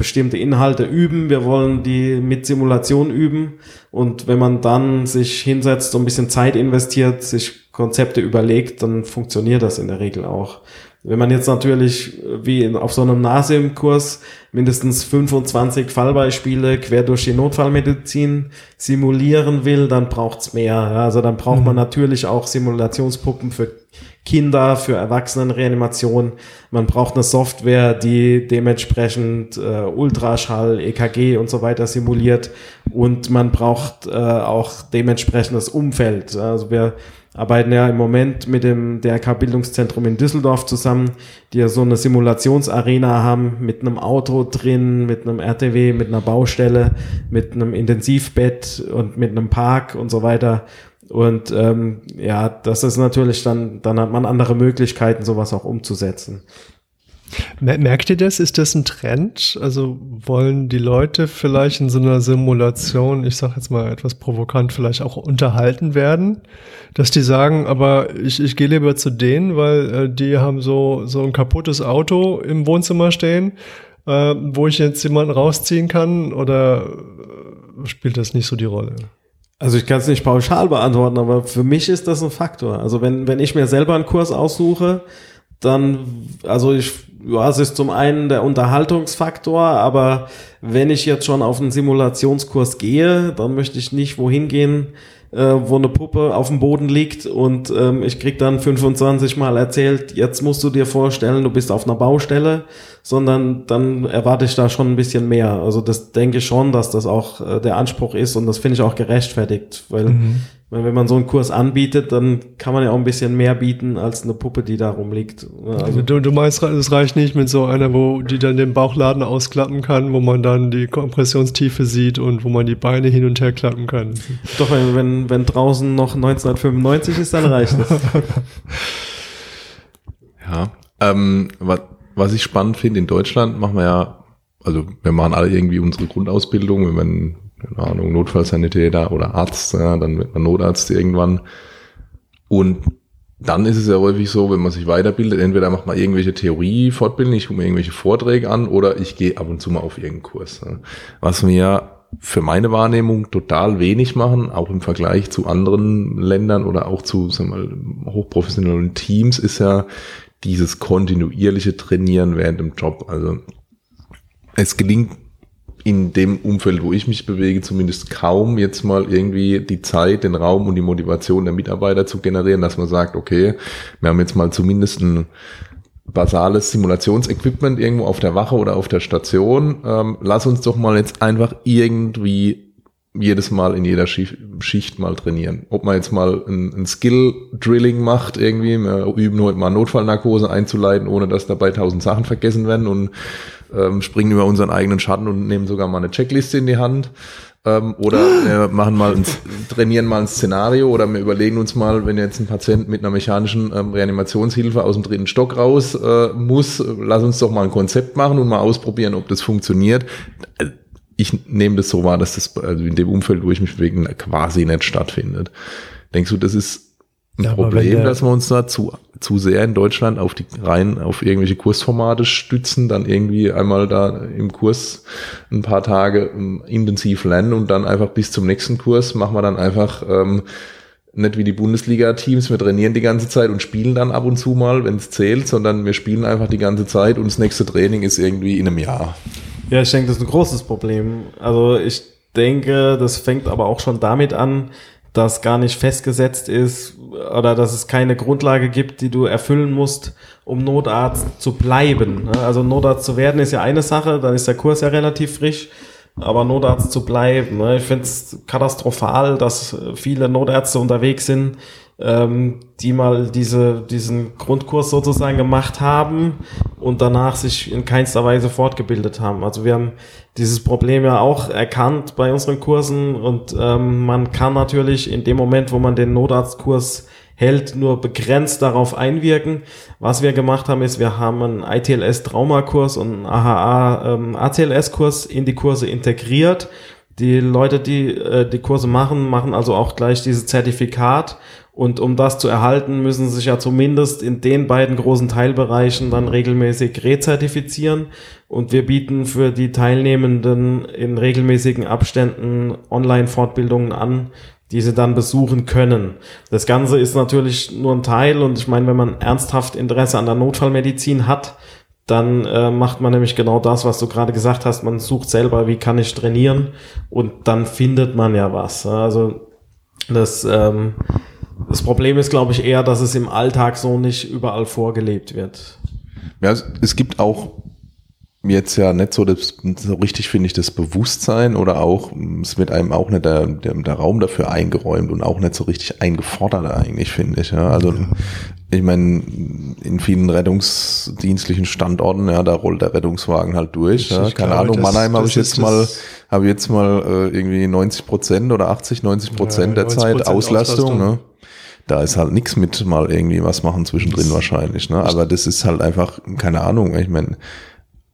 bestimmte Inhalte üben, wir wollen die mit Simulation üben und wenn man dann sich hinsetzt, so ein bisschen Zeit investiert, sich Konzepte überlegt, dann funktioniert das in der Regel auch. Wenn man jetzt natürlich wie in, auf so einem NASIM-Kurs mindestens 25 Fallbeispiele quer durch die Notfallmedizin simulieren will, dann braucht's mehr. Also dann braucht mhm. man natürlich auch Simulationspuppen für Kinder, für Erwachsenenreanimation. Man braucht eine Software, die dementsprechend äh, Ultraschall, EKG und so weiter simuliert. Und man braucht äh, auch dementsprechend das Umfeld. Also wir arbeiten ja im Moment mit dem DRK Bildungszentrum in Düsseldorf zusammen, die ja so eine Simulationsarena haben mit einem Auto drin, mit einem RTW, mit einer Baustelle, mit einem Intensivbett und mit einem Park und so weiter. Und ähm, ja, das ist natürlich dann, dann hat man andere Möglichkeiten, sowas auch umzusetzen. Merkt ihr das? Ist das ein Trend? Also wollen die Leute vielleicht in so einer Simulation, ich sage jetzt mal etwas provokant, vielleicht auch unterhalten werden? Dass die sagen, aber ich, ich gehe lieber zu denen, weil äh, die haben so, so ein kaputtes Auto im Wohnzimmer stehen, äh, wo ich jetzt jemanden rausziehen kann oder äh, spielt das nicht so die Rolle? Also ich kann es nicht pauschal beantworten, aber für mich ist das ein Faktor. Also wenn, wenn ich mir selber einen Kurs aussuche, dann, also ich, ja, es ist zum einen der Unterhaltungsfaktor, aber wenn ich jetzt schon auf einen Simulationskurs gehe, dann möchte ich nicht wohin gehen, äh, wo eine Puppe auf dem Boden liegt und ähm, ich krieg dann 25 Mal erzählt, jetzt musst du dir vorstellen, du bist auf einer Baustelle, sondern dann erwarte ich da schon ein bisschen mehr. Also das denke ich schon, dass das auch äh, der Anspruch ist und das finde ich auch gerechtfertigt, weil mhm. Wenn man so einen Kurs anbietet, dann kann man ja auch ein bisschen mehr bieten als eine Puppe, die da rumliegt. Also du, du meinst, es reicht nicht mit so einer, wo die dann den Bauchladen ausklappen kann, wo man dann die Kompressionstiefe sieht und wo man die Beine hin und her klappen kann. Doch, wenn, wenn, wenn draußen noch 1995 ist, dann reicht es. [LAUGHS] ja, ähm, was, was ich spannend finde, in Deutschland machen wir ja, also wir machen alle irgendwie unsere Grundausbildung, wenn man keine Ahnung, Notfallsanitäter oder Arzt, ja, dann wird man Notarzt irgendwann. Und dann ist es ja häufig so, wenn man sich weiterbildet, entweder macht man irgendwelche Theorie-Fortbildungen, ich gucke mir irgendwelche Vorträge an oder ich gehe ab und zu mal auf irgendeinen Kurs. Ja. Was wir für meine Wahrnehmung total wenig machen, auch im Vergleich zu anderen Ländern oder auch zu sagen wir mal, hochprofessionellen Teams, ist ja dieses kontinuierliche Trainieren während dem Job. Also es gelingt in dem Umfeld, wo ich mich bewege, zumindest kaum jetzt mal irgendwie die Zeit, den Raum und die Motivation der Mitarbeiter zu generieren, dass man sagt, okay, wir haben jetzt mal zumindest ein basales Simulationsequipment irgendwo auf der Wache oder auf der Station. Ähm, lass uns doch mal jetzt einfach irgendwie jedes Mal in jeder Schicht mal trainieren. Ob man jetzt mal ein, ein Skill-Drilling macht irgendwie, wir üben heute mal Notfallnarkose einzuleiten, ohne dass dabei tausend Sachen vergessen werden und ähm, springen über unseren eigenen Schatten und nehmen sogar mal eine Checkliste in die Hand. Ähm, oder wir machen mal ein, trainieren mal ein Szenario oder wir überlegen uns mal, wenn jetzt ein Patient mit einer mechanischen ähm, Reanimationshilfe aus dem dritten Stock raus äh, muss, lass uns doch mal ein Konzept machen und mal ausprobieren, ob das funktioniert. Ich nehme das so wahr, dass das also in dem Umfeld, wo ich mich bewege, quasi nicht stattfindet. Denkst du, das ist ein ja, Problem, dass wir uns da zu, zu sehr in Deutschland auf die rein auf irgendwelche Kursformate stützen, dann irgendwie einmal da im Kurs ein paar Tage um, ähm, intensiv lernen und dann einfach bis zum nächsten Kurs machen wir dann einfach ähm, nicht wie die Bundesliga-Teams, wir trainieren die ganze Zeit und spielen dann ab und zu mal, wenn es zählt, sondern wir spielen einfach die ganze Zeit und das nächste Training ist irgendwie in einem Jahr. Ja, ich denke, das ist ein großes Problem. Also ich denke, das fängt aber auch schon damit an, dass gar nicht festgesetzt ist oder dass es keine Grundlage gibt, die du erfüllen musst, um Notarzt zu bleiben. Ne? Also Notarzt zu werden ist ja eine Sache, dann ist der Kurs ja relativ frisch, aber Notarzt zu bleiben. Ne? Ich finde es katastrophal, dass viele Notärzte unterwegs sind, ähm, die mal diese, diesen Grundkurs sozusagen gemacht haben und danach sich in keinster Weise fortgebildet haben. Also wir haben dieses Problem ja auch erkannt bei unseren Kursen und ähm, man kann natürlich in dem Moment, wo man den Notarztkurs hält, nur begrenzt darauf einwirken. Was wir gemacht haben, ist, wir haben einen ITLS Traumakurs und einen AHA ähm, in die Kurse integriert die Leute, die äh, die Kurse machen, machen also auch gleich dieses Zertifikat und um das zu erhalten, müssen sie sich ja zumindest in den beiden großen Teilbereichen dann regelmäßig rezertifizieren. Und wir bieten für die Teilnehmenden in regelmäßigen Abständen Online-Fortbildungen an, die sie dann besuchen können. Das Ganze ist natürlich nur ein Teil und ich meine, wenn man ernsthaft Interesse an der Notfallmedizin hat, dann äh, macht man nämlich genau das, was du gerade gesagt hast. Man sucht selber, wie kann ich trainieren und dann findet man ja was. Also das, ähm, das Problem ist, glaube ich, eher, dass es im Alltag so nicht überall vorgelebt wird. Ja, es, gibt auch jetzt ja nicht so, das, so richtig, finde ich, das Bewusstsein oder auch, es wird einem auch nicht der, der, der Raum dafür eingeräumt und auch nicht so richtig eingefordert eigentlich, finde ich. Ja. Also ich meine, in vielen rettungsdienstlichen Standorten, ja, da rollt der Rettungswagen halt durch. Ja. Keine glaube, Ahnung, Mannheim habe ich jetzt mal, habe jetzt mal äh, irgendwie 90 Prozent oder 80, 90 Prozent ja, der Zeit Auslastung. Auslastung. Ne? Da ist halt nichts mit mal irgendwie was machen zwischendrin wahrscheinlich. Ne? Aber das ist halt einfach, keine Ahnung, ich meine,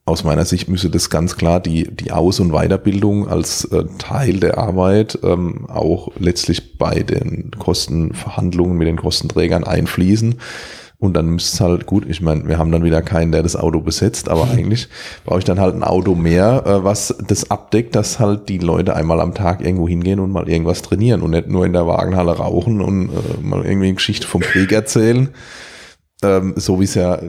aus meiner Sicht müsste das ganz klar die, die Aus- und Weiterbildung als äh, Teil der Arbeit ähm, auch letztlich bei den Kostenverhandlungen mit den Kostenträgern einfließen. Und dann müsste es halt, gut, ich meine, wir haben dann wieder keinen, der das Auto besetzt, aber [LAUGHS] eigentlich brauche ich dann halt ein Auto mehr, äh, was das abdeckt, dass halt die Leute einmal am Tag irgendwo hingehen und mal irgendwas trainieren und nicht nur in der Wagenhalle rauchen und äh, mal irgendwie eine Geschichte vom Krieg erzählen. Ähm, so wie es ja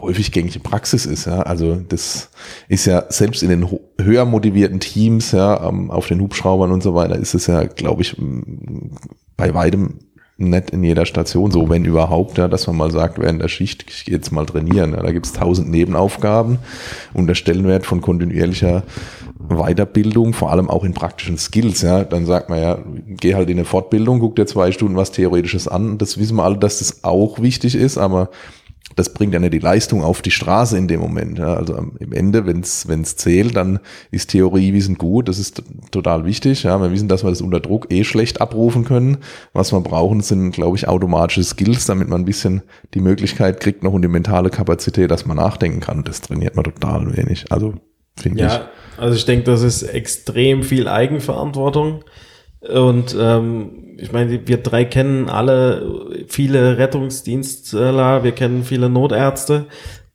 häufig gängige Praxis ist. Ja. Also das ist ja selbst in den höher motivierten Teams, ja, auf den Hubschraubern und so weiter, ist es ja, glaube ich, bei weitem nicht in jeder Station so, wenn überhaupt, ja, dass man mal sagt, während der Schicht, ich gehe jetzt mal trainieren. Ja, da gibt es tausend Nebenaufgaben und der Stellenwert von kontinuierlicher Weiterbildung, vor allem auch in praktischen Skills, ja, dann sagt man ja, geh halt in eine Fortbildung, guck dir zwei Stunden was Theoretisches an. Das wissen wir alle, dass das auch wichtig ist, aber das bringt ja nicht die Leistung auf die Straße in dem Moment. Ja. Also im Ende, wenn es zählt, dann ist Theorie Wissen gut. Das ist total wichtig. Ja. Wir wissen, dass wir das unter Druck eh schlecht abrufen können. Was wir brauchen, sind, glaube ich, automatische Skills, damit man ein bisschen die Möglichkeit kriegt, noch und die mentale Kapazität, dass man nachdenken kann. Das trainiert man total wenig. Also finde ja, ich. Ja, also ich denke, das ist extrem viel Eigenverantwortung. Und ähm, ich meine, wir drei kennen alle viele Rettungsdienstler, wir kennen viele Notärzte.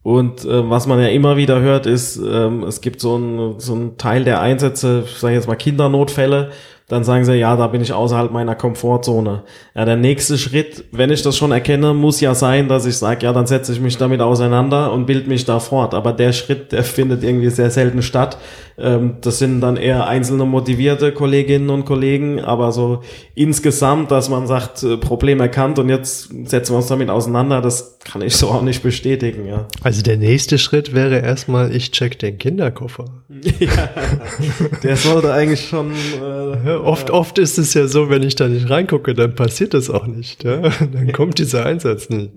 Und äh, was man ja immer wieder hört, ist, ähm, es gibt so ein so ein Teil der Einsätze, sage ich jetzt mal Kindernotfälle, dann sagen sie, ja, da bin ich außerhalb meiner Komfortzone. Ja, der nächste Schritt, wenn ich das schon erkenne, muss ja sein, dass ich sage, ja, dann setze ich mich damit auseinander und bild mich da fort. Aber der Schritt, der [LAUGHS] findet irgendwie sehr selten statt. Ähm, das sind dann eher einzelne motivierte Kolleginnen und Kollegen, aber so insgesamt, dass man sagt, äh, Problem erkannt und jetzt setzen wir uns damit auseinander, das kann ich so auch nicht bestätigen, ja. Also der nächste Schritt wäre erstmal, ich check den Kinderkoffer. ja, der sollte eigentlich schon. Äh, ja, oft, oft ist es ja so, wenn ich da nicht reingucke, dann passiert das auch nicht. Ja? Dann kommt dieser Einsatz nicht.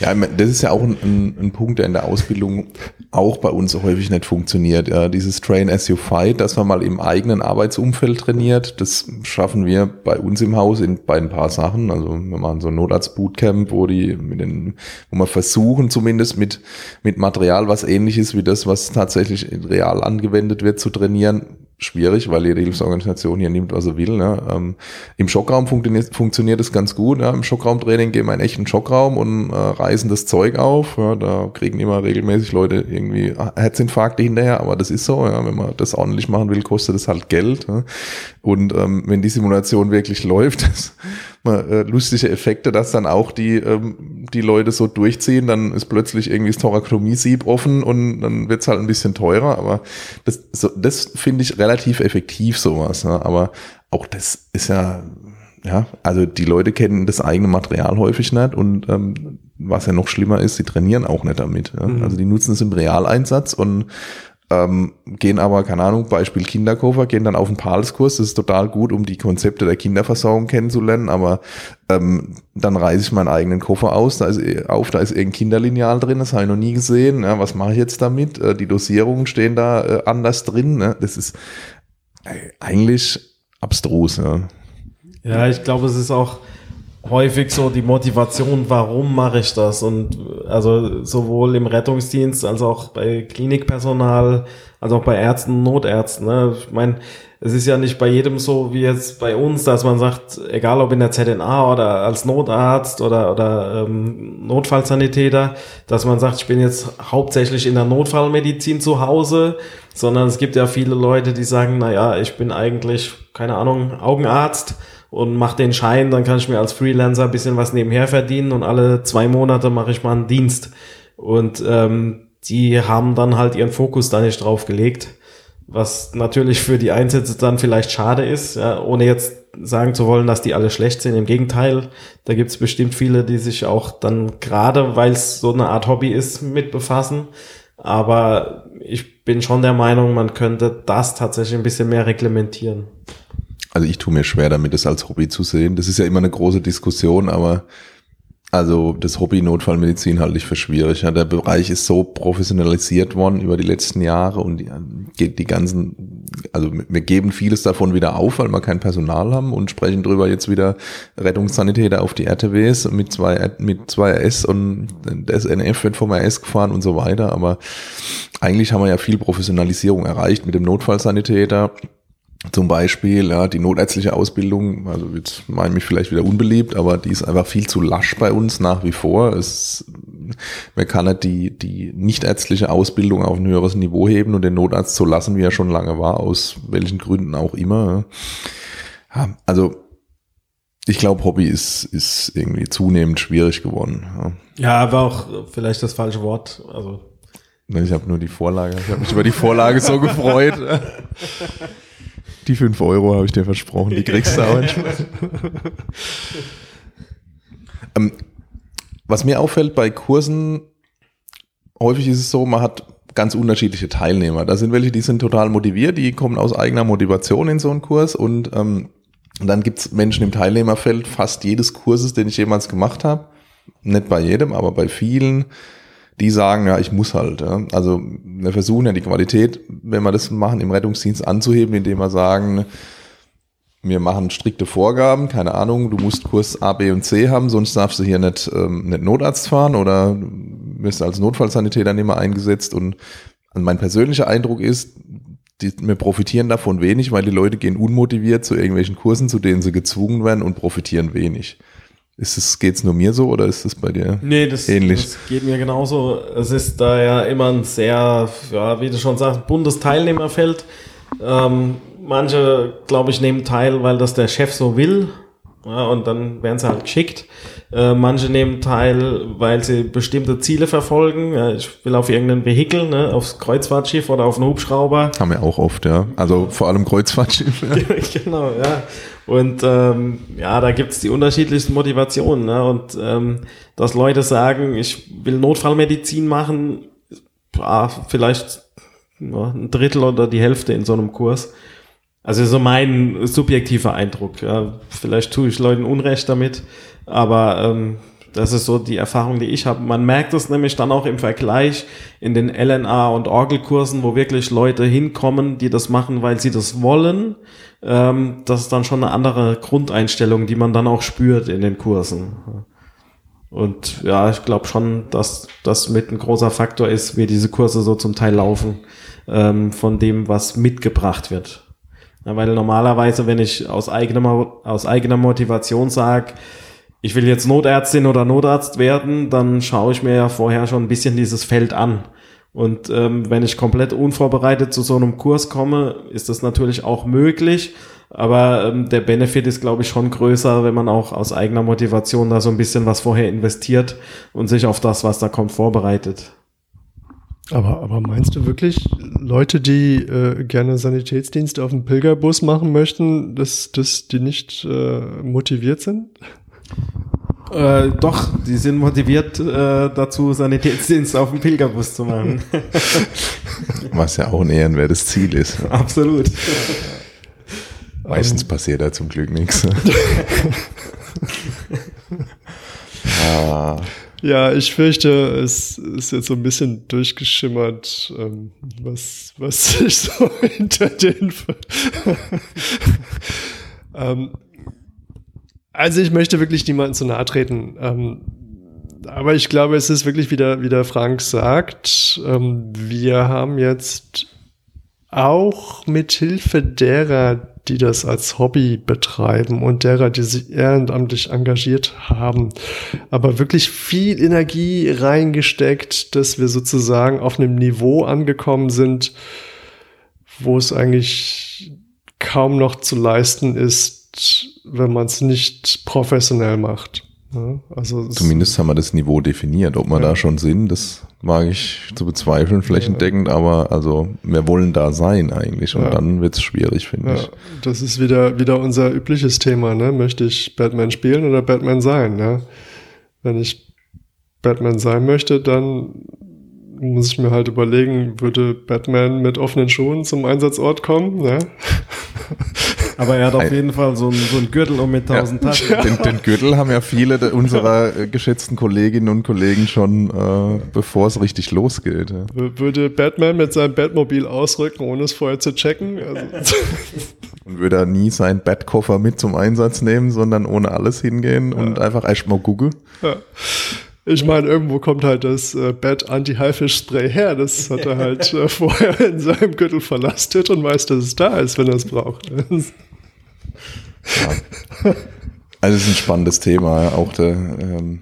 Ja, das ist ja auch ein, ein, ein Punkt, der in der Ausbildung auch bei uns häufig nicht funktioniert. Ja, dieses Train as you fight, dass man mal im eigenen Arbeitsumfeld trainiert, das schaffen wir bei uns im Haus in, bei ein paar Sachen. Also wir machen so ein Notarzt-Bootcamp, wo die mit den, wo wir versuchen zumindest mit, mit Material, was ähnlich ist wie das, was tatsächlich real angewendet wird, zu trainieren schwierig, weil jede Hilfsorganisation hier nimmt, was er will. Ne? Ähm, Im Schockraum funktioniert, funktioniert es ganz gut. Ja? Im Schockraumtraining gehen wir in echten Schockraum und äh, reißen das Zeug auf. Ja? Da kriegen immer regelmäßig Leute irgendwie Herzinfarkte hinterher, aber das ist so. Ja? Wenn man das ordentlich machen will, kostet es halt Geld. Ja? Und ähm, wenn die Simulation wirklich läuft, [LAUGHS] das, äh, lustige Effekte, dass dann auch die, ähm, die Leute so durchziehen, dann ist plötzlich irgendwie das Thorakomie-Sieb offen und dann wird's halt ein bisschen teurer, aber das, so, das finde ich relativ effektiv sowas, ne? aber auch das ist ja, ja, also die Leute kennen das eigene Material häufig nicht und ähm, was ja noch schlimmer ist, sie trainieren auch nicht damit. Ja? Mhm. Also die nutzen es im Realeinsatz und ähm, gehen aber, keine Ahnung, Beispiel Kinderkoffer, gehen dann auf den Palskurs, das ist total gut, um die Konzepte der Kinderversorgung kennenzulernen, aber ähm, dann reiße ich meinen eigenen Koffer aus, da ist eh, auf, da ist irgendein Kinderlineal drin, das habe ich noch nie gesehen, ja, was mache ich jetzt damit? Äh, die Dosierungen stehen da äh, anders drin, ne? das ist äh, eigentlich abstrus. Ja. ja, ich glaube, es ist auch häufig so die Motivation, warum mache ich das? Und also sowohl im Rettungsdienst als auch bei Klinikpersonal, als auch bei Ärzten, Notärzten. Ne? Ich meine, es ist ja nicht bei jedem so wie jetzt bei uns, dass man sagt, egal ob in der ZNA oder als Notarzt oder, oder ähm, Notfallsanitäter, dass man sagt, ich bin jetzt hauptsächlich in der Notfallmedizin zu Hause, sondern es gibt ja viele Leute, die sagen, na ja, ich bin eigentlich, keine Ahnung, Augenarzt und mache den Schein, dann kann ich mir als Freelancer ein bisschen was nebenher verdienen und alle zwei Monate mache ich mal einen Dienst. Und ähm, die haben dann halt ihren Fokus da nicht drauf gelegt was natürlich für die Einsätze dann vielleicht schade ist, ja, ohne jetzt sagen zu wollen, dass die alle schlecht sind. Im Gegenteil, da gibt es bestimmt viele, die sich auch dann gerade, weil es so eine Art Hobby ist, mit befassen. Aber ich bin schon der Meinung, man könnte das tatsächlich ein bisschen mehr reglementieren. Also ich tue mir schwer damit, es als Hobby zu sehen. Das ist ja immer eine große Diskussion, aber also das Hobby Notfallmedizin halte ich für schwierig. Ja, der Bereich ist so professionalisiert worden über die letzten Jahre und die, die ganzen, also wir geben vieles davon wieder auf, weil wir kein Personal haben und sprechen drüber jetzt wieder Rettungssanitäter auf die RTWs mit zwei mit zwei RS und das NF wird vom RS gefahren und so weiter. Aber eigentlich haben wir ja viel Professionalisierung erreicht mit dem Notfallsanitäter zum Beispiel, ja, die notärztliche Ausbildung, also jetzt meine mich vielleicht wieder unbeliebt, aber die ist einfach viel zu lasch bei uns nach wie vor. Es, man kann nicht die, die nichtärztliche Ausbildung auf ein höheres Niveau heben und den Notarzt so lassen, wie er schon lange war, aus welchen Gründen auch immer. Ja, also ich glaube, Hobby ist, ist irgendwie zunehmend schwierig geworden. Ja. ja, aber auch vielleicht das falsche Wort. Also ich habe nur die Vorlage, ich habe mich über die Vorlage so gefreut. [LAUGHS] Die 5 Euro habe ich dir versprochen, die kriegst du auch. [LAUGHS] ähm, was mir auffällt bei Kursen, häufig ist es so, man hat ganz unterschiedliche Teilnehmer. Da sind welche, die sind total motiviert, die kommen aus eigener Motivation in so einen Kurs und, ähm, dann gibt's Menschen im Teilnehmerfeld fast jedes Kurses, den ich jemals gemacht habe. Nicht bei jedem, aber bei vielen die sagen, ja, ich muss halt. Ja. Also wir versuchen ja die Qualität, wenn wir das machen, im Rettungsdienst anzuheben, indem wir sagen, wir machen strikte Vorgaben, keine Ahnung, du musst Kurs A, B und C haben, sonst darfst du hier nicht, ähm, nicht Notarzt fahren oder wirst als Notfallsanitäter nicht mehr eingesetzt. Und mein persönlicher Eindruck ist, die, wir profitieren davon wenig, weil die Leute gehen unmotiviert zu irgendwelchen Kursen, zu denen sie gezwungen werden und profitieren wenig. Ist es, geht's nur mir so oder ist es bei dir nee, das, ähnlich? das geht mir genauso. Es ist da ja immer ein sehr, ja, wie du schon sagst, buntes Teilnehmerfeld. Ähm, manche, glaube ich, nehmen teil, weil das der Chef so will. Ja, und dann werden sie halt geschickt. Äh, manche nehmen teil, weil sie bestimmte Ziele verfolgen. Ja, ich will auf irgendein Vehikel, ne, aufs Kreuzfahrtschiff oder auf einen Hubschrauber. Haben wir auch oft, ja. Also vor allem Kreuzfahrtschiff. [LAUGHS] genau, ja. Und ähm, ja, da gibt's die unterschiedlichsten Motivationen. Ne? Und ähm, dass Leute sagen, ich will Notfallmedizin machen, ja, vielleicht ja, ein Drittel oder die Hälfte in so einem Kurs. Also so mein subjektiver Eindruck. Ja. Vielleicht tue ich Leuten Unrecht damit, aber ähm, das ist so die Erfahrung, die ich habe. Man merkt es nämlich dann auch im Vergleich in den LNA und Orgelkursen, wo wirklich Leute hinkommen, die das machen, weil sie das wollen. Ähm, das ist dann schon eine andere Grundeinstellung, die man dann auch spürt in den Kursen. Und ja, ich glaube schon, dass das mit ein großer Faktor ist, wie diese Kurse so zum Teil laufen, ähm, von dem, was mitgebracht wird. Ja, weil normalerweise, wenn ich aus eigener, aus eigener Motivation sage, ich will jetzt Notärztin oder Notarzt werden, dann schaue ich mir ja vorher schon ein bisschen dieses Feld an. Und ähm, wenn ich komplett unvorbereitet zu so einem Kurs komme, ist das natürlich auch möglich. Aber ähm, der Benefit ist, glaube ich, schon größer, wenn man auch aus eigener Motivation da so ein bisschen was vorher investiert und sich auf das, was da kommt, vorbereitet. Aber, aber meinst du wirklich, Leute, die äh, gerne Sanitätsdienst auf dem Pilgerbus machen möchten, dass, dass die nicht äh, motiviert sind? Äh, doch, die sind motiviert äh, dazu, Sanitätsdienst auf dem Pilgerbus zu machen. [LAUGHS] Was ja auch ein ehrenwertes Ziel ist. Absolut. Meistens passiert da zum Glück nichts. ah. [LAUGHS] Ja, ich fürchte, es ist jetzt so ein bisschen durchgeschimmert, ähm, was, was [LAUGHS] sich so hinter den. ähm, also ich möchte wirklich niemandem zu nahe treten. Ähm, aber ich glaube, es ist wirklich wieder, wie der Frank sagt, ähm, wir haben jetzt auch mit Hilfe derer, die das als Hobby betreiben und derer, die sich ehrenamtlich engagiert haben, aber wirklich viel Energie reingesteckt, dass wir sozusagen auf einem Niveau angekommen sind, wo es eigentlich kaum noch zu leisten ist, wenn man es nicht professionell macht. Ja, also Zumindest haben wir das Niveau definiert. Ob wir ja. da schon sind, das wage ich zu bezweifeln, flächendeckend, ja. aber also wir wollen da sein eigentlich und dann wird es schwierig, finde ich. Das ist wieder, wieder unser übliches Thema, ne? Möchte ich Batman spielen oder Batman sein? Ne? Wenn ich Batman sein möchte, dann muss ich mir halt überlegen, würde Batman mit offenen Schuhen zum Einsatzort kommen? Ne? [LAUGHS] Aber er hat auf jeden Fall so einen, so einen Gürtel um mit 1000 ja. Taschen. [LAUGHS] Den, den, Gürtel haben ja viele unserer äh, geschätzten Kolleginnen und Kollegen schon, äh, bevor es richtig losgeht. Ja. Würde Batman mit seinem Batmobil ausrücken, ohne es vorher zu checken? Also [LAUGHS] und würde er nie seinen Batkoffer mit zum Einsatz nehmen, sondern ohne alles hingehen und einfach erstmal googeln. Ja. Ich meine, irgendwo kommt halt das äh, Bat Anti-Haifisch-Spray her. Das hat er halt äh, [LAUGHS] vorher in seinem Gürtel verlastet und weiß, dass es da ist, wenn er es braucht. Also es ist ein spannendes Thema, auch der, ähm,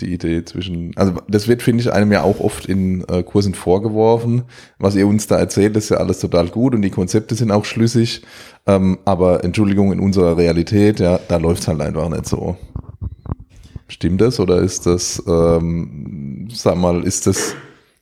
die Idee zwischen, also das wird, finde ich, einem ja auch oft in äh, Kursen vorgeworfen. Was ihr uns da erzählt, ist ja alles total gut und die Konzepte sind auch schlüssig. Ähm, aber Entschuldigung, in unserer Realität, ja, da läuft es halt einfach nicht so. Stimmt das oder ist das, ähm, sag mal, ist das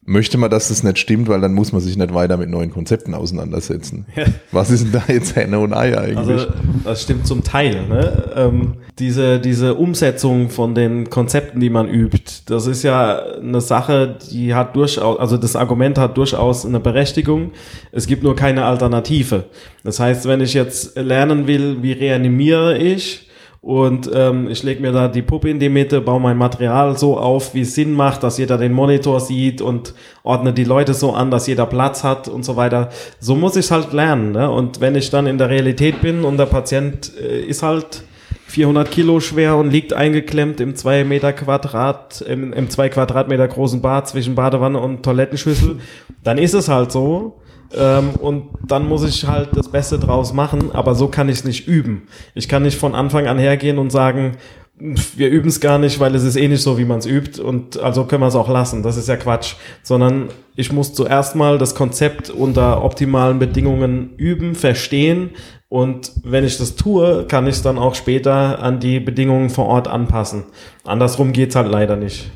möchte man, dass das nicht stimmt, weil dann muss man sich nicht weiter mit neuen Konzepten auseinandersetzen. Ja. Was ist denn da jetzt Henne und Ei eigentlich? Also das stimmt zum Teil. Ne? Ähm, diese, diese Umsetzung von den Konzepten, die man übt, das ist ja eine Sache, die hat durchaus, also das Argument hat durchaus eine Berechtigung. Es gibt nur keine Alternative. Das heißt, wenn ich jetzt lernen will, wie reanimiere ich, und ähm, ich lege mir da die Puppe in die Mitte, baue mein Material so auf, wie es Sinn macht, dass jeder den Monitor sieht und ordne die Leute so an, dass jeder Platz hat und so weiter. So muss ich halt lernen. Ne? Und wenn ich dann in der Realität bin und der Patient äh, ist halt 400 Kilo schwer und liegt eingeklemmt im 2 Meter Quadrat, im, im 2 Quadratmeter großen Bad zwischen Badewanne und Toilettenschüssel, dann ist es halt so. Ähm, und dann muss ich halt das Beste draus machen, aber so kann ich es nicht üben. Ich kann nicht von Anfang an hergehen und sagen, wir üben es gar nicht, weil es ist eh nicht so, wie man es übt und also können wir es auch lassen. Das ist ja Quatsch. Sondern ich muss zuerst mal das Konzept unter optimalen Bedingungen üben, verstehen und wenn ich das tue, kann ich es dann auch später an die Bedingungen vor Ort anpassen. Andersrum geht's halt leider nicht.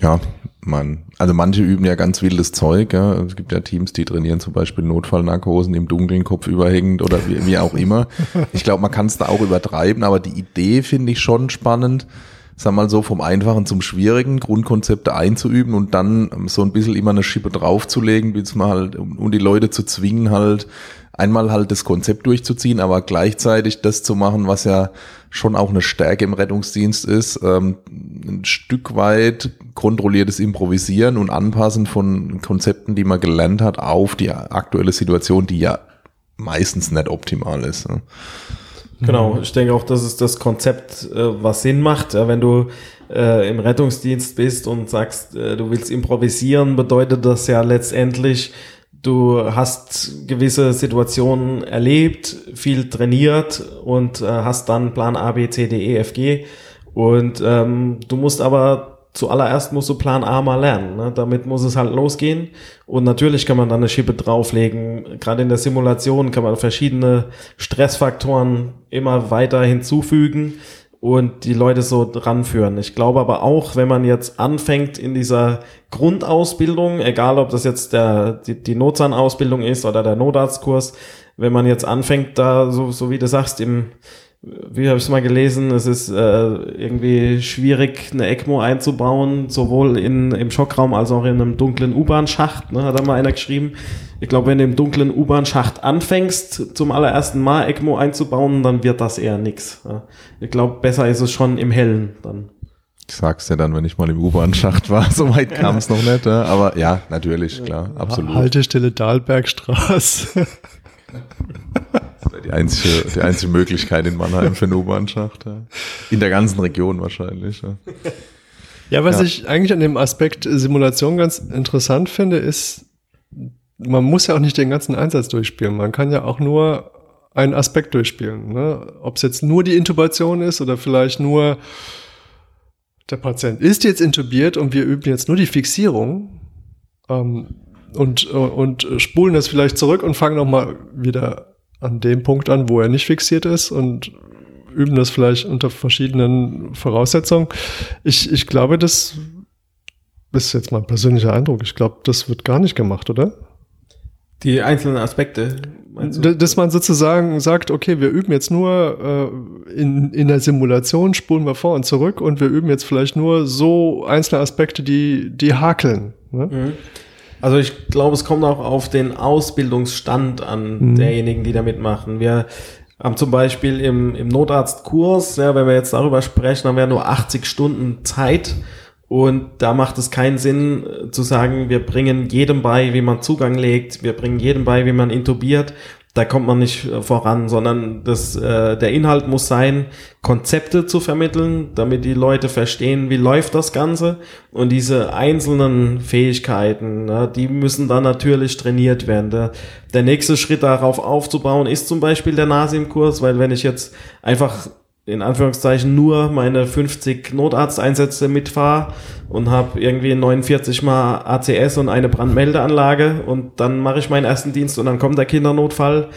Ja, man, also manche üben ja ganz wildes Zeug. Ja. Es gibt ja Teams, die trainieren zum Beispiel Notfallnarkosen im dunklen Kopf überhängend oder wie, wie auch immer. Ich glaube, man kann es da auch übertreiben, aber die Idee finde ich schon spannend. Sag mal so vom Einfachen zum Schwierigen, Grundkonzepte einzuüben und dann so ein bisschen immer eine Schippe draufzulegen, bis man halt, um die Leute zu zwingen, halt einmal halt das Konzept durchzuziehen, aber gleichzeitig das zu machen, was ja schon auch eine Stärke im Rettungsdienst ist, ähm, ein Stück weit kontrolliertes Improvisieren und Anpassen von Konzepten, die man gelernt hat, auf die aktuelle Situation, die ja meistens nicht optimal ist. Ne? Genau, ich denke auch, das ist das Konzept, äh, was Sinn macht. Wenn du äh, im Rettungsdienst bist und sagst, äh, du willst improvisieren, bedeutet das ja letztendlich, du hast gewisse Situationen erlebt, viel trainiert und äh, hast dann Plan A, B, C, D, E, F, G. Und ähm, du musst aber zuallererst musst du Plan A mal lernen. Ne? Damit muss es halt losgehen. Und natürlich kann man dann eine Schippe drauflegen. Gerade in der Simulation kann man verschiedene Stressfaktoren immer weiter hinzufügen und die Leute so ranführen. Ich glaube aber auch, wenn man jetzt anfängt in dieser Grundausbildung, egal ob das jetzt der, die, die Notzahnausbildung ist oder der Notarztkurs, wenn man jetzt anfängt, da so, so wie du sagst, im wie habe ich es mal gelesen, es ist äh, irgendwie schwierig, eine ECMO einzubauen, sowohl in, im Schockraum als auch in einem dunklen U-Bahn-Schacht, ne, hat da mal einer geschrieben. Ich glaube, wenn du im dunklen U-Bahn-Schacht anfängst, zum allerersten Mal ECMO einzubauen, dann wird das eher nix. Ja. Ich glaube, besser ist es schon im Hellen dann. Ich sag's ja dann, wenn ich mal im U-Bahn-Schacht war. [LAUGHS] So weit kam es noch nicht. Ja. Aber ja, natürlich, klar, absolut. Haltestelle Dahlbergstraße. [LAUGHS] die einzige, die einzige Möglichkeit in Mannheim für eine U-Bahn-Schacht. Ja. In der ganzen Region wahrscheinlich. Ja, ja was ja. ich eigentlich an dem Aspekt Simulation ganz interessant finde, ist, man muss ja auch nicht den ganzen Einsatz durchspielen. Man kann ja auch nur einen Aspekt durchspielen. Ne? Ob es jetzt nur die Intubation ist oder vielleicht nur der Patient ist jetzt intubiert und wir üben jetzt nur die Fixierung ähm, und, und spulen das vielleicht zurück und fangen nochmal wieder an dem Punkt an, wo er nicht fixiert ist und üben das vielleicht unter verschiedenen Voraussetzungen. Ich, ich glaube, das ist jetzt mein persönlicher Eindruck. Ich glaube, das wird gar nicht gemacht, oder? Die einzelnen Aspekte. Dass man sozusagen sagt, okay, wir üben jetzt nur äh, in, in der Simulation, spulen wir vor und zurück und wir üben jetzt vielleicht nur so einzelne Aspekte, die, die hakeln. Ne? Mhm. Also ich glaube, es kommt auch auf den Ausbildungsstand an mhm. derjenigen, die da mitmachen. Wir haben zum Beispiel im, im Notarztkurs, ja, wenn wir jetzt darüber sprechen, haben wir nur 80 Stunden Zeit und da macht es keinen Sinn äh, zu sagen, wir bringen jedem bei, wie man Zugang legt, wir bringen jedem bei, wie man intubiert. Da kommt man nicht äh, voran, sondern das, äh, der Inhalt muss sein, Konzepte zu vermitteln, damit die Leute verstehen, wie läuft das Ganze. Und diese einzelnen Fähigkeiten, na, die müssen dann natürlich trainiert werden. Der, der nächste Schritt darauf aufzubauen ist zum Beispiel der NASIM-Kurs, weil wenn ich jetzt einfach in Anführungszeichen nur meine 50 Notarzteinsätze mitfahre und habe irgendwie 49 mal ACS und eine Brandmeldeanlage und dann mache ich meinen ersten Dienst und dann kommt der Kindernotfall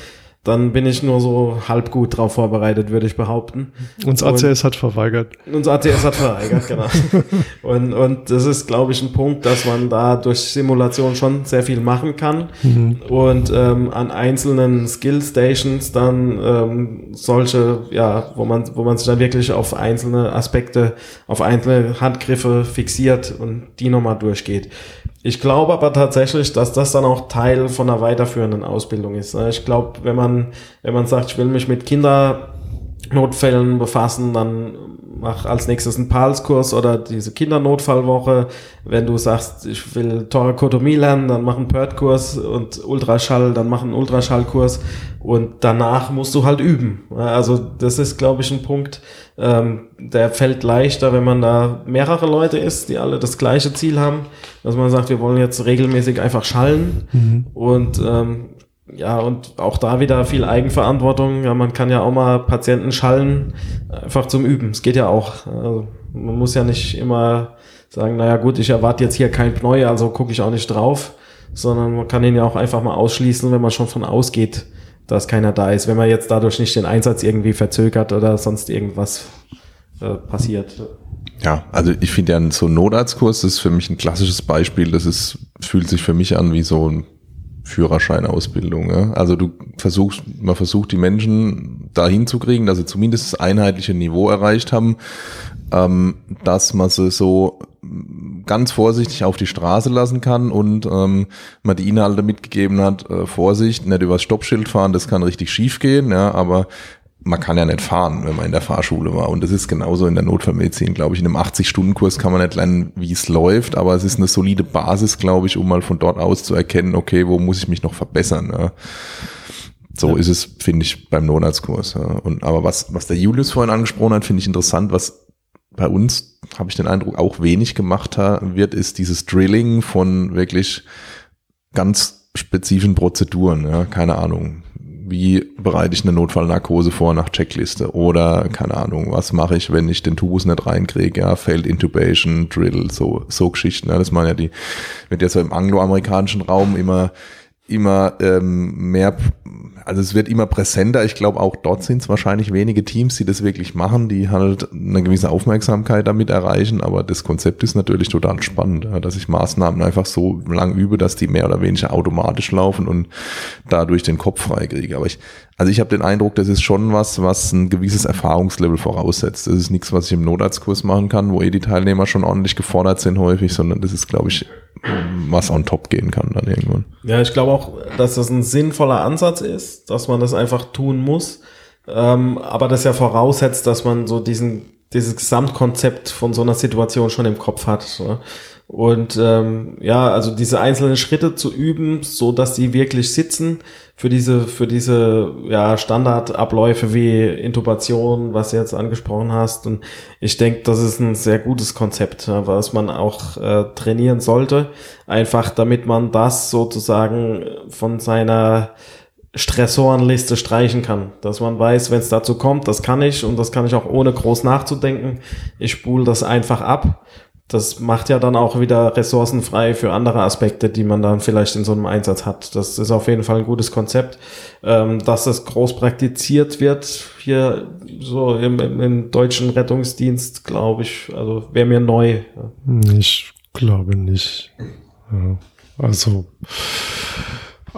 dann bin ich nur so halb gut drauf vorbereitet, würde ich behaupten. Uns ACS und, hat verweigert. Uns ACS hat verweigert, genau. [LAUGHS] und, und das ist, glaube ich, ein Punkt, dass man da durch Simulation schon sehr viel machen kann mhm. und ähm, an einzelnen Skill Stations dann ähm, solche, ja, wo man, wo man sich dann wirklich auf einzelne Aspekte, auf einzelne Handgriffe fixiert und die nochmal durchgeht. Ich glaube aber tatsächlich, dass das dann auch Teil von einer weiterführenden Ausbildung ist. Ne? Ich glaube, wenn man, wenn man sagt, ich will mich mit Kindernotfällen befassen, dann mach als nächstes einen PALS-Kurs oder diese Kindernotfallwoche. Wenn du sagst, ich will Thorakotomie lernen, dann mach einen PERT-Kurs und Ultraschall, dann mach einen Ultraschallkurs und danach musst du halt üben. Also das ist, glaube ich, ein Punkt, ähm, der fällt leichter, wenn man da mehrere Leute ist, die alle das gleiche Ziel haben, dass man sagt, wir wollen jetzt regelmäßig einfach schallen mhm. und ähm, ja, und auch da wieder viel Eigenverantwortung. Ja, man kann ja auch mal Patienten schallen, einfach zum Üben. Es geht ja auch. Also man muss ja nicht immer sagen, naja gut, ich erwarte jetzt hier kein Pneu, also gucke ich auch nicht drauf, sondern man kann ihn ja auch einfach mal ausschließen, wenn man schon von ausgeht, dass keiner da ist, wenn man jetzt dadurch nicht den Einsatz irgendwie verzögert oder sonst irgendwas äh, passiert. Ja, also ich finde ja so ein Notarztkurs ist für mich ein klassisches Beispiel. Das ist, fühlt sich für mich an wie so ein Führerscheinausbildung. Ja? Also du versuchst, man versucht die Menschen dahin zu kriegen, dass sie zumindest das einheitliche Niveau erreicht haben, ähm, dass man sie so ganz vorsichtig auf die Straße lassen kann und ähm, man die Inhalte mitgegeben hat, äh, Vorsicht, nicht übers Stoppschild fahren, das kann richtig schief gehen, ja, aber man kann ja nicht fahren, wenn man in der Fahrschule war. Und das ist genauso in der Notfallmedizin, glaube ich. In einem 80-Stunden-Kurs kann man nicht lernen, wie es läuft, aber es ist eine solide Basis, glaube ich, um mal von dort aus zu erkennen, okay, wo muss ich mich noch verbessern. Ja. So ja. ist es, finde ich, beim Notarztkurs. Ja. Und aber was, was der Julius vorhin angesprochen hat, finde ich interessant, was bei uns, habe ich den Eindruck, auch wenig gemacht wird, ist dieses Drilling von wirklich ganz spezifischen Prozeduren. Ja. Keine Ahnung wie bereite ich eine Notfallnarkose vor nach Checkliste? Oder keine Ahnung, was mache ich, wenn ich den Tubus nicht reinkriege, ja, Failed Intubation, Drill, so, so Geschichten, ja, das machen ja die, wird ja so im angloamerikanischen Raum immer, immer ähm, mehr also es wird immer präsenter. Ich glaube, auch dort sind es wahrscheinlich wenige Teams, die das wirklich machen, die halt eine gewisse Aufmerksamkeit damit erreichen. Aber das Konzept ist natürlich total spannend, dass ich Maßnahmen einfach so lang übe, dass die mehr oder weniger automatisch laufen und dadurch den Kopf freikriege. Aber ich, also ich habe den Eindruck, das ist schon was, was ein gewisses Erfahrungslevel voraussetzt. Das ist nichts, was ich im Notarztkurs machen kann, wo eh die Teilnehmer schon ordentlich gefordert sind häufig, sondern das ist, glaube ich, was on top gehen kann dann irgendwann. Ja, ich glaube auch, dass das ein sinnvoller Ansatz ist, dass man das einfach tun muss. Ähm, aber das ja voraussetzt, dass man so diesen dieses Gesamtkonzept von so einer Situation schon im Kopf hat. Ne? Und ähm, ja, also diese einzelnen Schritte zu üben, so dass sie wirklich sitzen für diese für diese ja Standardabläufe wie Intubation, was du jetzt angesprochen hast. Und ich denke, das ist ein sehr gutes Konzept, was man auch äh, trainieren sollte, einfach damit man das sozusagen von seiner Stressorenliste streichen kann. Dass man weiß, wenn es dazu kommt, das kann ich und das kann ich auch ohne groß nachzudenken. Ich spule das einfach ab. Das macht ja dann auch wieder Ressourcen frei für andere Aspekte, die man dann vielleicht in so einem Einsatz hat. Das ist auf jeden Fall ein gutes Konzept. Ähm, dass das groß praktiziert wird hier so im, im, im deutschen Rettungsdienst, glaube ich, also wäre mir neu. Ich glaube nicht. Ja. Also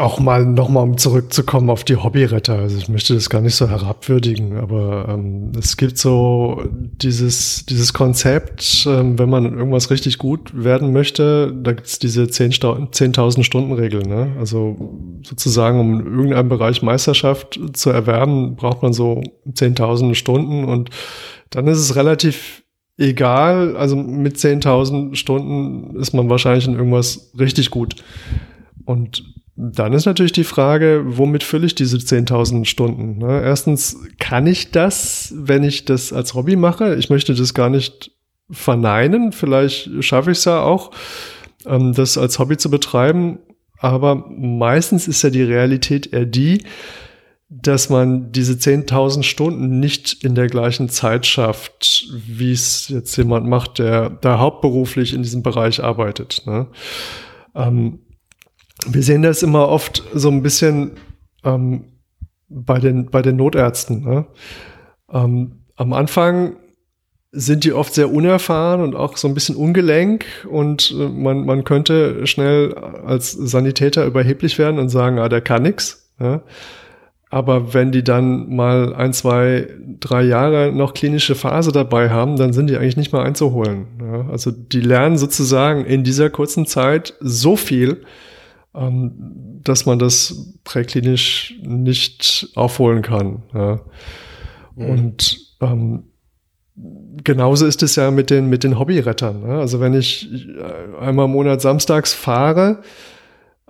auch mal nochmal, um zurückzukommen auf die Hobbyretter. Also ich möchte das gar nicht so herabwürdigen, aber ähm, es gibt so dieses, dieses Konzept, ähm, wenn man irgendwas richtig gut werden möchte, da gibt es diese 10.000 10 Stunden Regel. Ne? Also sozusagen, um in irgendeinem Bereich Meisterschaft zu erwerben, braucht man so 10.000 Stunden und dann ist es relativ egal. Also mit 10.000 Stunden ist man wahrscheinlich in irgendwas richtig gut. Und dann ist natürlich die Frage, womit fülle ich diese 10.000 Stunden? Ne? Erstens, kann ich das, wenn ich das als Hobby mache? Ich möchte das gar nicht verneinen. Vielleicht schaffe ich es ja auch, ähm, das als Hobby zu betreiben. Aber meistens ist ja die Realität eher die, dass man diese 10.000 Stunden nicht in der gleichen Zeit schafft, wie es jetzt jemand macht, der da hauptberuflich in diesem Bereich arbeitet. Ne? Ähm, wir sehen das immer oft so ein bisschen ähm, bei, den, bei den Notärzten. Ne? Ähm, am Anfang sind die oft sehr unerfahren und auch so ein bisschen ungelenk und äh, man, man könnte schnell als Sanitäter überheblich werden und sagen, ah, der kann nix. Ja? Aber wenn die dann mal ein, zwei, drei Jahre noch klinische Phase dabei haben, dann sind die eigentlich nicht mehr einzuholen. Ja? Also die lernen sozusagen in dieser kurzen Zeit so viel, dass man das präklinisch nicht aufholen kann. Ja. Mhm. Und ähm, genauso ist es ja mit den, mit den Hobbyrettern. Ne? Also wenn ich einmal im Monat samstags fahre,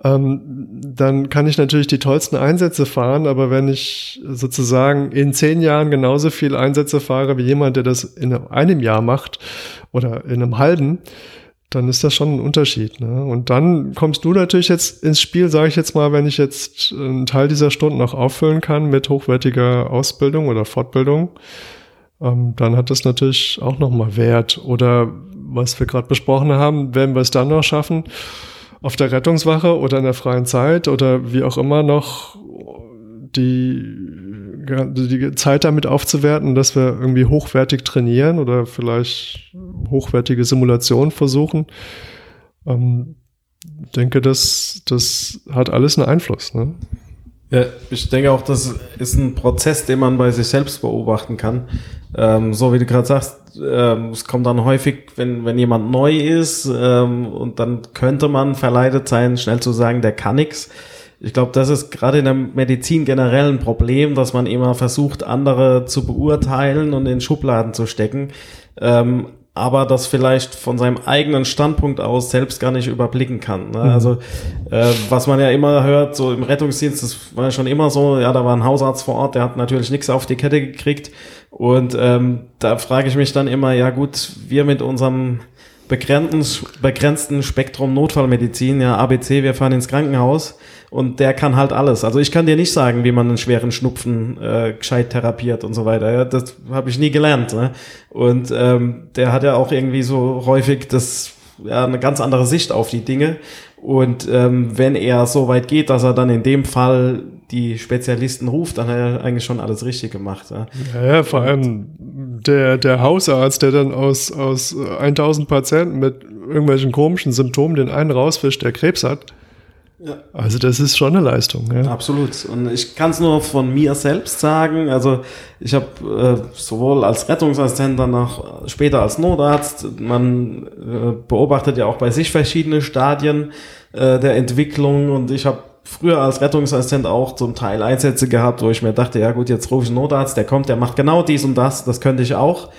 ähm, dann kann ich natürlich die tollsten Einsätze fahren, aber wenn ich sozusagen in zehn Jahren genauso viel Einsätze fahre wie jemand, der das in einem Jahr macht oder in einem halben, dann ist das schon ein Unterschied. Ne? Und dann kommst du natürlich jetzt ins Spiel, sage ich jetzt mal, wenn ich jetzt einen Teil dieser Stunden noch auffüllen kann mit hochwertiger Ausbildung oder Fortbildung, ähm, dann hat das natürlich auch nochmal Wert. Oder was wir gerade besprochen haben, werden wir es dann noch schaffen, auf der Rettungswache oder in der freien Zeit oder wie auch immer noch die die Zeit damit aufzuwerten, dass wir irgendwie hochwertig trainieren oder vielleicht hochwertige Simulationen versuchen. Ähm, denke, das, das hat alles einen Einfluss. Ne? Ja, ich denke auch, das ist ein Prozess, den man bei sich selbst beobachten kann. Ähm, so wie du gerade sagst, ähm, es kommt dann häufig, wenn, wenn jemand neu ist ähm, und dann könnte man verleitet sein, schnell zu sagen, der kann nix. Ich glaube, das ist gerade in der Medizin generell ein Problem, dass man immer versucht, andere zu beurteilen und in Schubladen zu stecken. Ähm, aber das vielleicht von seinem eigenen Standpunkt aus selbst gar nicht überblicken kann. Ne? Mhm. Also äh, was man ja immer hört, so im Rettungsdienst, das war ja schon immer so, ja, da war ein Hausarzt vor Ort, der hat natürlich nichts auf die Kette gekriegt. Und ähm, da frage ich mich dann immer, ja gut, wir mit unserem begrenzten, begrenzten Spektrum Notfallmedizin, ja, ABC, wir fahren ins Krankenhaus und der kann halt alles. Also ich kann dir nicht sagen, wie man einen schweren Schnupfen äh, gescheit therapiert und so weiter. Ja, das habe ich nie gelernt. Ne? Und ähm, der hat ja auch irgendwie so häufig das ja, eine ganz andere Sicht auf die Dinge. Und ähm, wenn er so weit geht, dass er dann in dem Fall die Spezialisten ruft, dann hat er eigentlich schon alles richtig gemacht. Ja, ja, vor allem der, der Hausarzt, der dann aus, aus 1000 Patienten mit irgendwelchen komischen Symptomen den einen rausfischt, der Krebs hat, ja. Also das ist schon eine Leistung. Ja. Absolut. Und ich kann es nur von mir selbst sagen. Also ich habe äh, sowohl als Rettungsassistent, dann auch später als Notarzt, man äh, beobachtet ja auch bei sich verschiedene Stadien äh, der Entwicklung. Und ich habe früher als Rettungsassistent auch zum Teil Einsätze gehabt, wo ich mir dachte, ja gut, jetzt rufe ich einen Notarzt, der kommt, der macht genau dies und das, das könnte ich auch.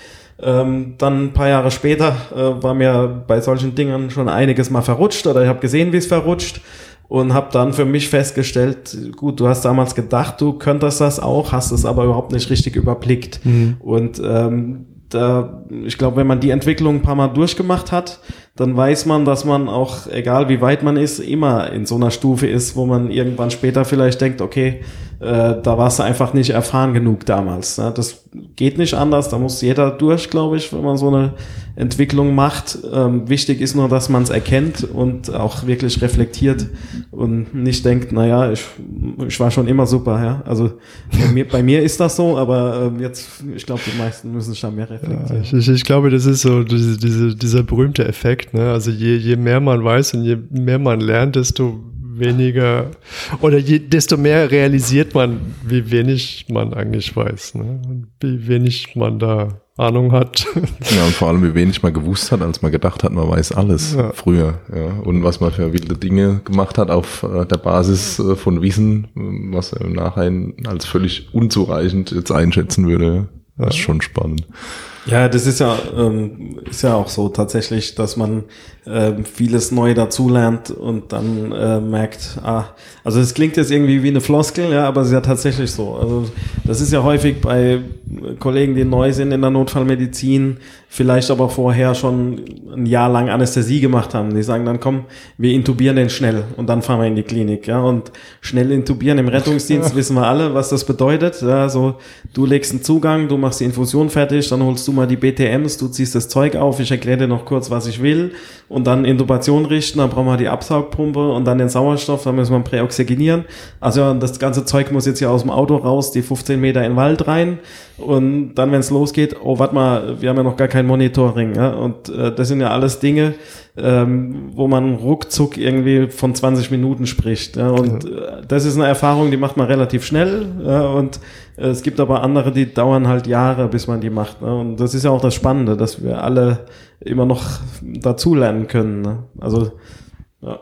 Ähm, dann ein paar Jahre später äh, war mir bei solchen Dingen schon einiges mal verrutscht oder ich habe gesehen, wie es verrutscht und habe dann für mich festgestellt, gut, du hast damals gedacht, du könntest das auch, hast es aber überhaupt nicht richtig überblickt. Mhm. Und ähm, da, ich glaube, wenn man die Entwicklung ein paar Mal durchgemacht hat, dann weiß man, dass man auch, egal wie weit man ist, immer in so einer Stufe ist, wo man irgendwann später vielleicht denkt, okay, äh, da warst du einfach nicht erfahren genug damals. Ne? Das geht nicht anders, da muss jeder durch, glaube ich, wenn man so eine Entwicklung macht. Ähm, wichtig ist nur, dass man es erkennt und auch wirklich reflektiert und nicht denkt, naja, ich, ich war schon immer super. Ja? Also bei mir, bei mir ist das so, aber äh, jetzt, ich glaube, die meisten müssen schon mehr reflektieren. Ja, ich, ich, glaube, das ist so diese, diese, dieser berühmte Effekt. Ne? Also je, je mehr man weiß und je mehr man lernt, desto weniger oder je, desto mehr realisiert man, wie wenig man eigentlich weiß, ne? Wie wenig man da Ahnung hat. [LAUGHS] Ja, und vor allem, wie wenig man gewusst hat, als man gedacht hat, man weiß alles ja. früher. Ja. Und was man für wilde Dinge gemacht hat auf äh, der Basis äh, von Wissen, was im Nachhinein als völlig unzureichend jetzt einschätzen würde. Das ist schon spannend. Ja, das ist ja, ähm, ist ja auch so tatsächlich, dass man äh, vieles neu dazulernt und dann äh, merkt, ah, also es klingt jetzt irgendwie wie eine Floskel, ja, aber es ist ja tatsächlich so. Also das ist ja häufig bei Kollegen, die neu sind in der Notfallmedizin, vielleicht aber vorher schon ein Jahr lang Anästhesie gemacht haben. Die sagen dann, komm, wir intubieren den schnell und dann fahren wir in die Klinik. Ja, und schnell intubieren im Rettungsdienst ja. [LAUGHS] wissen wir alle, was das bedeutet. Ja, so, du legst einen Zugang, du machst die Infusion fertig, dann holst du mal die BTMs, du ziehst das Zeug auf, ich erkläre dir noch kurz, was ich will und dann Intubation richten, dann brauchen wir die Absaugpumpe und dann den Sauerstoff, dann müssen wir präoxygenieren. Also das ganze Zeug muss jetzt hier aus dem Auto raus, die 15 Meter in den Wald rein und dann, wenn es losgeht, oh, warte mal, wir haben ja noch gar kein Monitoring. Ja? Und äh, das sind ja alles Dinge, ähm, wo man ruckzuck irgendwie von 20 Minuten spricht. Ja? Und ja. Äh, das ist eine Erfahrung, die macht man relativ schnell. Ja? Und äh, es gibt aber andere, die dauern halt Jahre, bis man die macht. Ne? Und das ist ja auch das Spannende, dass wir alle immer noch dazulernen können. Ne? Also ja.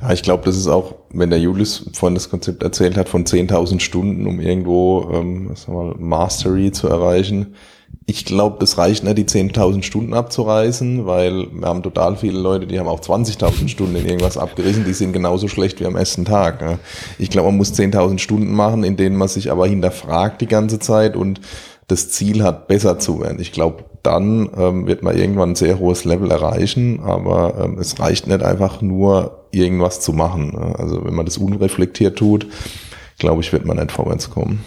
Ja, ich glaube, das ist auch, wenn der Julius vorhin das Konzept erzählt hat von 10.000 Stunden, um irgendwo ähm, mal, Mastery zu erreichen. Ich glaube, das reicht nicht, die 10.000 Stunden abzureißen, weil wir haben total viele Leute, die haben auch 20.000 Stunden in irgendwas abgerissen, die sind genauso schlecht wie am ersten Tag. Ne? Ich glaube, man muss 10.000 Stunden machen, in denen man sich aber hinterfragt die ganze Zeit und das Ziel hat, besser zu werden. Ich glaube, dann ähm, wird man irgendwann ein sehr hohes Level erreichen, aber ähm, es reicht nicht einfach nur irgendwas zu machen. Ne? Also wenn man das unreflektiert tut, glaube ich, wird man nicht vorwärts kommen.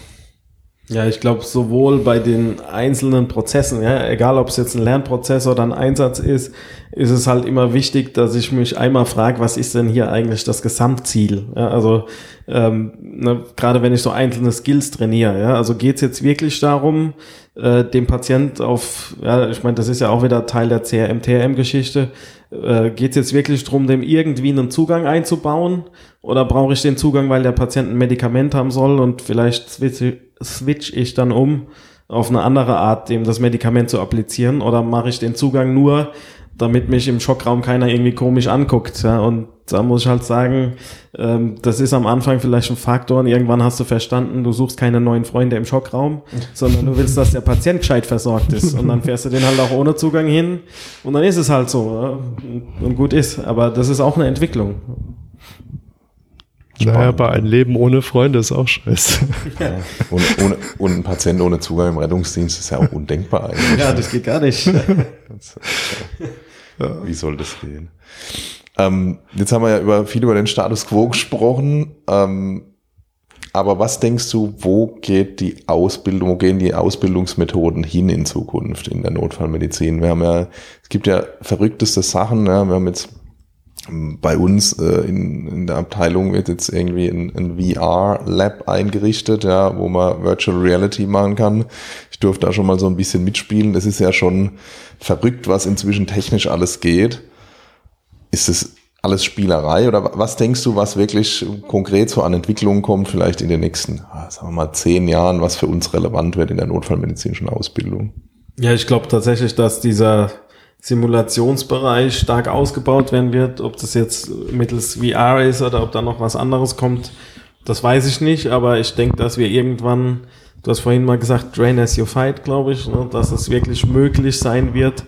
Ja, ich glaube, sowohl bei den einzelnen Prozessen, ja, egal ob es jetzt ein Lernprozess oder ein Einsatz ist, ist es halt immer wichtig, dass ich mich einmal frage, was ist denn hier eigentlich das Gesamtziel? Ja, also ähm, ne, gerade wenn ich so einzelne Skills trainiere, ja, also geht es jetzt wirklich darum, äh, dem Patient auf, ja, ich meine, das ist ja auch wieder Teil der CRM-TRM-Geschichte, äh, geht es jetzt wirklich darum, dem irgendwie einen Zugang einzubauen? Oder brauche ich den Zugang, weil der Patient ein Medikament haben soll und vielleicht switch, switch ich dann um auf eine andere Art, dem das Medikament zu applizieren? Oder mache ich den Zugang nur, damit mich im Schockraum keiner irgendwie komisch anguckt. Ja? Und da muss ich halt sagen, ähm, das ist am Anfang vielleicht ein Faktor und irgendwann hast du verstanden, du suchst keine neuen Freunde im Schockraum, [LAUGHS] sondern du willst, dass der Patient gescheit versorgt ist. Und dann fährst du den halt auch ohne Zugang hin und dann ist es halt so. Ja? Und gut ist. Aber das ist auch eine Entwicklung. Spannend. Naja, aber ein Leben ohne Freunde ist auch scheiße. [LAUGHS] Ja. Und, ohne, und ein Patient ohne Zugang im Rettungsdienst ist ja auch undenkbar eigentlich. Ja, das geht gar nicht. [LAUGHS] Wie soll das gehen? Ähm, jetzt haben wir ja über, viel über den Status Quo gesprochen. Ähm, aber was denkst du, wo geht die Ausbildung, wo gehen die Ausbildungsmethoden hin in Zukunft in der Notfallmedizin? Wir haben ja, es gibt ja verrückteste Sachen, ja, wir haben jetzt bei uns äh, in, in der Abteilung wird jetzt irgendwie ein, ein VR-Lab eingerichtet, ja, wo man Virtual Reality machen kann. Ich durfte da schon mal so ein bisschen mitspielen. Das ist ja schon verrückt, was inzwischen technisch alles geht. Ist es alles Spielerei oder was denkst du, was wirklich konkret so an Entwicklungen kommt, vielleicht in den nächsten, ah, sagen wir mal, zehn Jahren, was für uns relevant wird in der notfallmedizinischen Ausbildung? Ja, ich glaube tatsächlich, dass dieser Simulationsbereich stark ausgebaut werden wird. Ob das jetzt mittels VR ist oder ob da noch was anderes kommt, das weiß ich nicht. Aber ich denke, dass wir irgendwann du hast vorhin mal gesagt, train as you fight, glaube ich, ne, dass es wirklich möglich sein wird,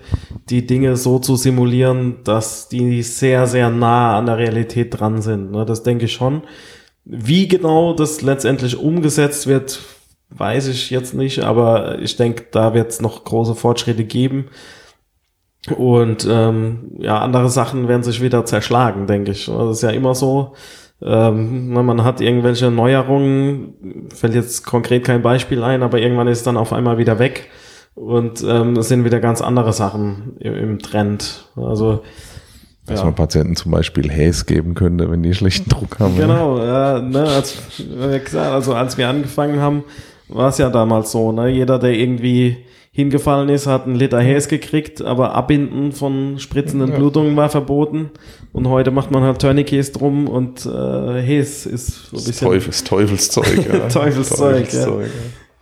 die Dinge so zu simulieren, dass die sehr, sehr nah an der Realität dran sind. Ne, das denke ich schon. Wie genau das letztendlich umgesetzt wird, weiß ich jetzt nicht, aber ich denke, da wird es noch große Fortschritte geben. Und ähm, ja, andere Sachen werden sich wieder zerschlagen, denke ich. Das ist ja immer so. Ähm, man hat irgendwelche Neuerungen, fällt jetzt konkret kein Beispiel ein, aber irgendwann ist es dann auf einmal wieder weg. Und ähm, es sind wieder ganz andere Sachen im, im Trend. Also dass ja. man Patienten zum Beispiel Häs geben könnte, wenn die schlechten Druck haben. Genau, ja, ne, als, also als wir angefangen haben, war es ja damals so, ne? Jeder, der irgendwie hingefallen ist, hat einen Liter Häs gekriegt, aber Abbinden von spritzenden ja. Blutungen war verboten. Und heute macht man halt Tourniquets drum und äh, Häs ist so ein bisschen. Teufels, Teufelszeug, ja. [LAUGHS] Teufelszeug, Teufelszeug,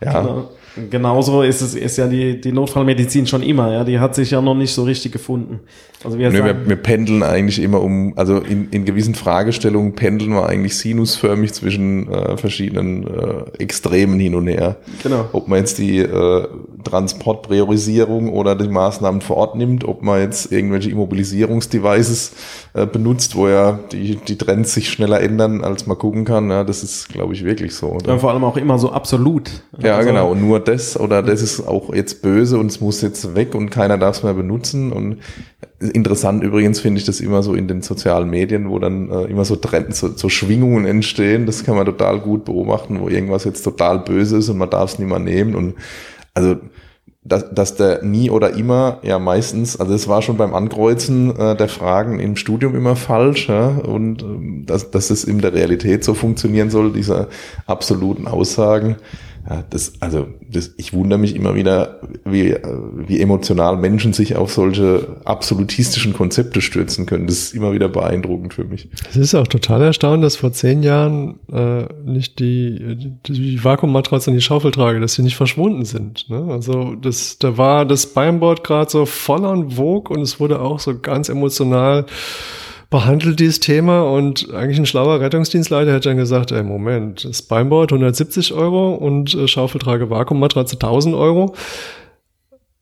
ja. ja. Genau. Genauso ist es ist ja die, die Notfallmedizin schon immer, ja. Die hat sich ja noch nicht so richtig gefunden. Also wir, Nö, sagen, wir, wir pendeln eigentlich immer um, also in, in gewissen Fragestellungen pendeln wir eigentlich sinusförmig zwischen äh, verschiedenen äh, Extremen hin und her. Genau. Ob man jetzt die äh, Transportpriorisierung oder die Maßnahmen vor Ort nimmt, ob man jetzt irgendwelche Immobilisierungsdevices äh, benutzt, wo ja die, die Trends sich schneller ändern, als man gucken kann. Ja, das ist, glaube ich, wirklich so. Ja, vor allem auch immer so absolut. Ja, also, genau. Nur das oder das ist auch jetzt böse und es muss jetzt weg und keiner darf es mehr benutzen. Und interessant übrigens finde ich das immer so in den sozialen Medien, wo dann äh, immer so Trends, so, so Schwingungen entstehen. Das kann man total gut beobachten, wo irgendwas jetzt total böse ist und man darf es nicht mehr nehmen. Und also dass, dass der nie oder immer, ja meistens, also es war schon beim Ankreuzen äh, der Fragen im Studium immer falsch, ja, und ähm, dass, dass es in der Realität so funktionieren soll, diese absoluten Aussagen, ja, das, also das, ich wundere mich immer wieder, wie, wie emotional Menschen sich auf solche absolutistischen Konzepte stürzen können. Das ist immer wieder beeindruckend für mich. Es ist auch total erstaunlich, dass vor zehn Jahren äh, nicht die, die Vakuummatratze und die Schaufeltrage, dass sie nicht verschwunden sind. Ne? Also das, da war das Beinboard gerade so voll an Vogue und es wurde auch so ganz emotional behandelt dieses Thema und eigentlich ein schlauer Rettungsdienstleiter hätte dann gesagt, ey, Moment, das Beinboard 170 Euro und äh, Schaufeltrage Vakuummatratze 1000 Euro.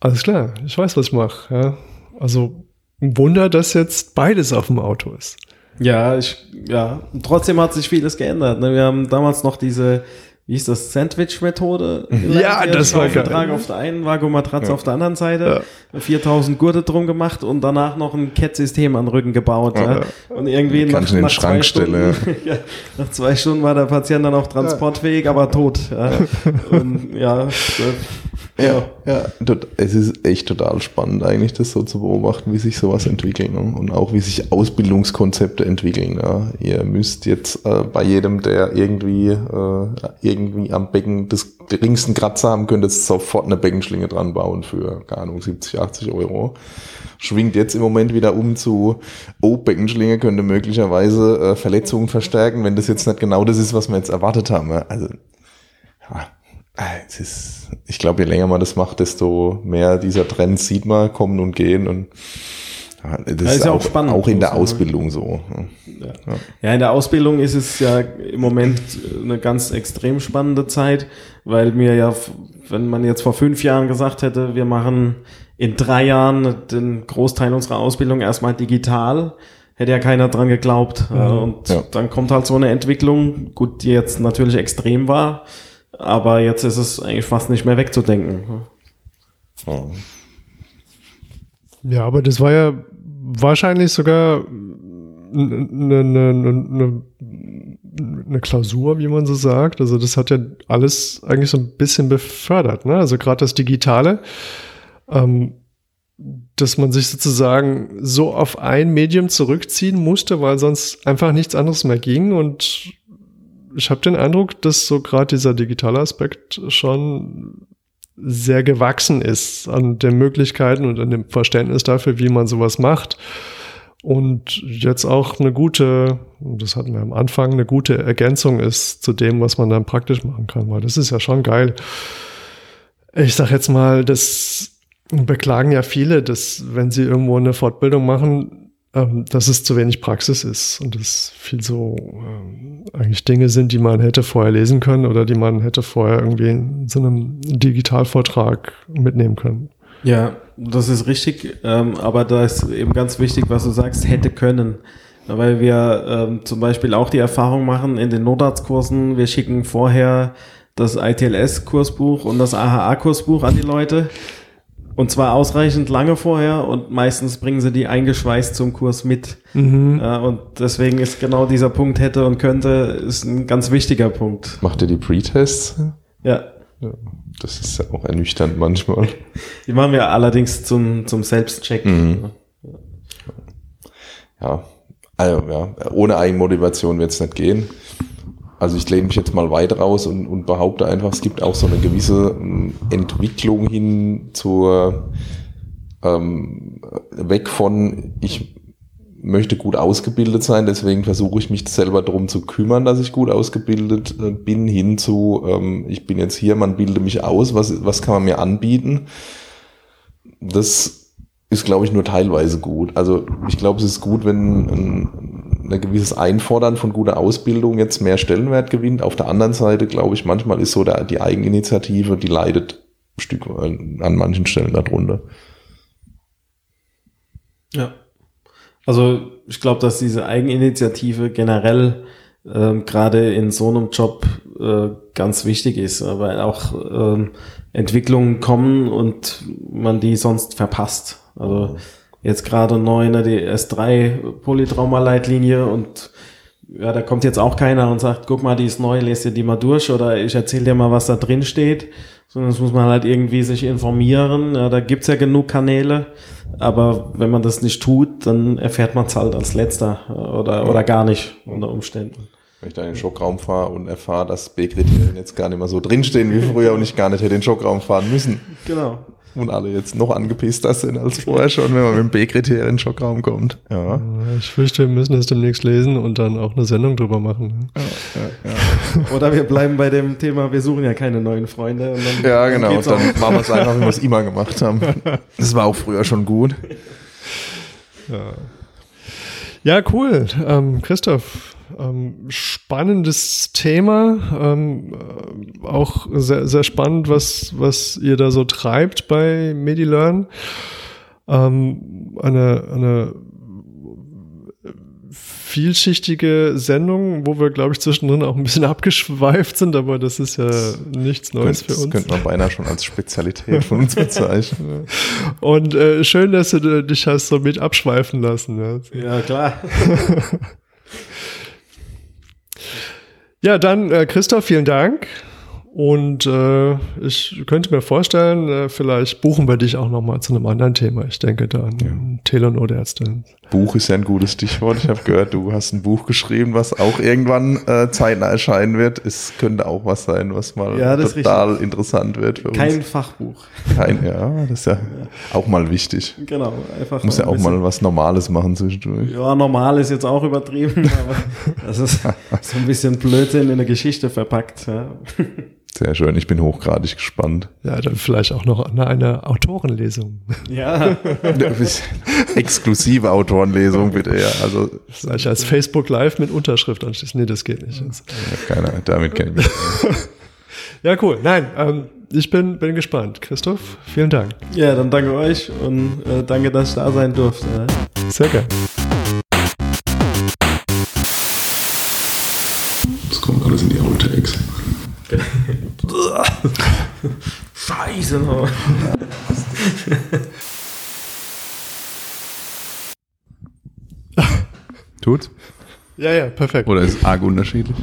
Alles klar, ich weiß, was ich mache. Ja. Also ein Wunder, dass jetzt beides auf dem Auto ist. Ja, ich, ja, trotzdem hat sich vieles geändert. Ne? Wir haben damals noch diese wie ist das, Sandwich-Methode? Ja, das war geil. auf der einen, Vakuummatratze ja. auf der anderen Seite, ja. 4000 Gurte drum gemacht und danach noch ein CAT-System an den Rücken gebaut. Ja. ja. Und irgendwie nach, nach, zwei Stunden, [LAUGHS] nach zwei Stunden war der Patient dann auch transportfähig, aber tot. [LAUGHS] Und ja, ja, ja, es ist echt total spannend eigentlich, das so zu beobachten, wie sich sowas entwickelt ne? und auch wie sich Ausbildungskonzepte entwickeln. Ja. Ihr müsst jetzt äh, bei jedem, der irgendwie äh, irgendwie am Becken des geringsten Kratzer haben könnte, sofort eine Beckenschlinge dran bauen für, keine Ahnung, 70, 80 Euro. Schwingt jetzt im Moment wieder um zu, oh, Beckenschlinge könnte möglicherweise äh, Verletzungen verstärken, wenn das jetzt nicht genau das ist, was wir jetzt erwartet haben. Ja. Also, ja äh, es ist, ich glaube, je länger man das macht, desto mehr dieser Trend sieht man kommen und gehen und ja, das, das, ist, ja auch, auch spannend. Auch in der Ausbildung so. Ja. ja. in der Ausbildung ist es ja im Moment eine ganz extrem spannende Zeit, weil mir ja, wenn man jetzt vor fünf Jahren gesagt hätte, wir machen in drei Jahren den Großteil unserer Ausbildung erstmal digital, hätte ja keiner dran geglaubt. Mhm. Und dann kommt halt so eine Entwicklung, gut, die jetzt natürlich extrem war, aber jetzt ist es eigentlich fast nicht mehr wegzudenken. Ja, aber das war ja wahrscheinlich sogar eine, eine, eine, eine Klausur, wie man so sagt. Also das hat ja alles eigentlich so ein bisschen befördert. Ne? Also gerade das Digitale, ähm, dass man sich sozusagen so auf ein Medium zurückziehen musste, weil sonst einfach nichts anderes mehr ging und ich habe den Eindruck, dass so gerade dieser digitale Aspekt schon sehr gewachsen ist an den Möglichkeiten und an dem Verständnis dafür, wie man sowas macht. Und jetzt auch eine gute, das hatten wir am Anfang, eine gute Ergänzung ist zu dem, was man dann praktisch machen kann, weil das ist ja schon geil. Ich sag jetzt mal, das beklagen ja viele, dass wenn sie irgendwo eine Fortbildung machen, ähm, dass es zu wenig Praxis ist und es viel so ähm, eigentlich Dinge sind, die man hätte vorher lesen können oder die man hätte vorher irgendwie in so einem Digitalvortrag mitnehmen können. Ja, das ist richtig, ähm, aber da ist eben ganz wichtig, was du sagst, hätte können. Weil wir ähm, zum Beispiel auch die Erfahrung machen in den Notarztkursen, wir schicken vorher das ITLS-Kursbuch und das AHA-Kursbuch an die Leute. Und zwar ausreichend lange vorher und meistens bringen sie die eingeschweißt zum Kurs mit. Mhm. Äh, und deswegen ist genau dieser Punkt hätte und könnte ist ein ganz wichtiger Punkt. Macht ihr die Pre-Tests? Ja. ja. Das ist ja auch ernüchternd manchmal. [LAUGHS] Die machen wir allerdings zum, zum Selbstcheck. Mhm. Ja, also, ja, ohne Eigenmotivation wird es nicht gehen. Also ich lehne mich jetzt mal weit raus und, und behaupte einfach, es gibt auch so eine gewisse ähm, Entwicklung hin zur ähm, weg von ich möchte gut ausgebildet sein, deswegen versuche ich mich selber darum zu kümmern, dass ich gut ausgebildet äh, bin, hin zu ähm, ich bin jetzt hier, man bilde mich aus, was, was kann man mir anbieten. Das ist, glaube ich, nur teilweise gut. Also ich glaube, es ist gut, wenn ein, ein gewisses Einfordern von guter Ausbildung jetzt mehr Stellenwert gewinnt. Auf der anderen Seite, glaube ich, manchmal ist so der, die Eigeninitiative, die leidet ein Stück an manchen Stellen darunter. Ja. Also ich glaube, dass diese Eigeninitiative generell ähm, gerade in so einem Job äh, ganz wichtig ist, weil auch ähm, Entwicklungen kommen und man die sonst verpasst. Also jetzt gerade neu in die S3 Polytrauma-Leitlinie und ja, da kommt jetzt auch keiner und sagt, guck mal, die ist neu, lest dir die mal durch oder ich erzähle dir mal, was da drin steht. Sondern das muss man halt irgendwie sich informieren. Ja, da gibt's ja genug Kanäle. Aber wenn man das nicht tut, dann erfährt man es halt als letzter oder, oder gar nicht unter Umständen. Wenn ich da in den Schockraum fahre und erfahre, dass B-Kriterien jetzt gar nicht mehr so drinstehen wie früher und ich gar nicht hätte den Schockraum fahren müssen. Genau und alle jetzt noch angepisster sind als vorher schon, wenn man mit dem B-Kriterien Schockraum kommt. Ja. Ich fürchte, wir müssen das demnächst lesen und dann auch eine Sendung drüber machen. Ja, ja, ja. [LAUGHS] Oder wir bleiben bei dem Thema, wir suchen ja keine neuen Freunde. Und dann, ja, genau. Dann, dann machen wir es [LAUGHS] einfach, wie wir es immer gemacht haben. [LAUGHS] Das war auch früher schon gut. Ja, ja cool. Ähm, Christoph, ähm, spannendes Thema, ähm, äh, auch sehr, sehr spannend, was, was ihr da so treibt bei MediLearn. Ähm, eine, eine vielschichtige Sendung, wo wir, glaube ich, zwischendrin auch ein bisschen [LAUGHS] abgeschweift sind, aber das ist ja nichts Neues für uns. Das könnte man beinahe schon als Spezialität von uns bezeichnen. [LAUGHS] Und äh, schön, dass du dich hast so mit abschweifen lassen. Ja, ja klar. [LAUGHS] Ja, dann äh, Christoph, vielen Dank. Und äh, ich könnte mir vorstellen, äh, vielleicht buchen wir dich auch nochmal zu einem anderen Thema. Ich denke da an ja. Telenotärzte. Buch ist ja ein gutes Stichwort. Ich habe gehört, du hast ein Buch geschrieben, was auch irgendwann äh, zeitnah erscheinen wird. Es könnte auch was sein, was mal ja, total interessant wird für Kein uns. Kein Fachbuch. Kein, ja, das ist ja, ja. auch mal wichtig. Genau, einfach. Muss ja auch mal was Normales machen zwischendurch. Ja, normal ist jetzt auch übertrieben, aber das ist [LAUGHS] so ein bisschen Blödsinn in eine Geschichte verpackt. Ja. Sehr schön, ich bin hochgradig gespannt. Ja, dann vielleicht auch noch eine, eine Autorenlesung. Ja. Exklusive Autorenlesung bitte, ja. Also, vielleicht als Facebook Live mit Unterschrift anschließen. Nee, das geht nicht. Ja, keiner, damit kenne ich mich. [LAUGHS] ja, cool. Nein, ähm, ich bin, bin gespannt. Christoph, vielen Dank. Ja, dann danke euch und äh, danke, dass ich da sein durfte. Sehr gerne. Scheiße. Tut? Ja, ja, perfekt. Oder ist arg unterschiedlich?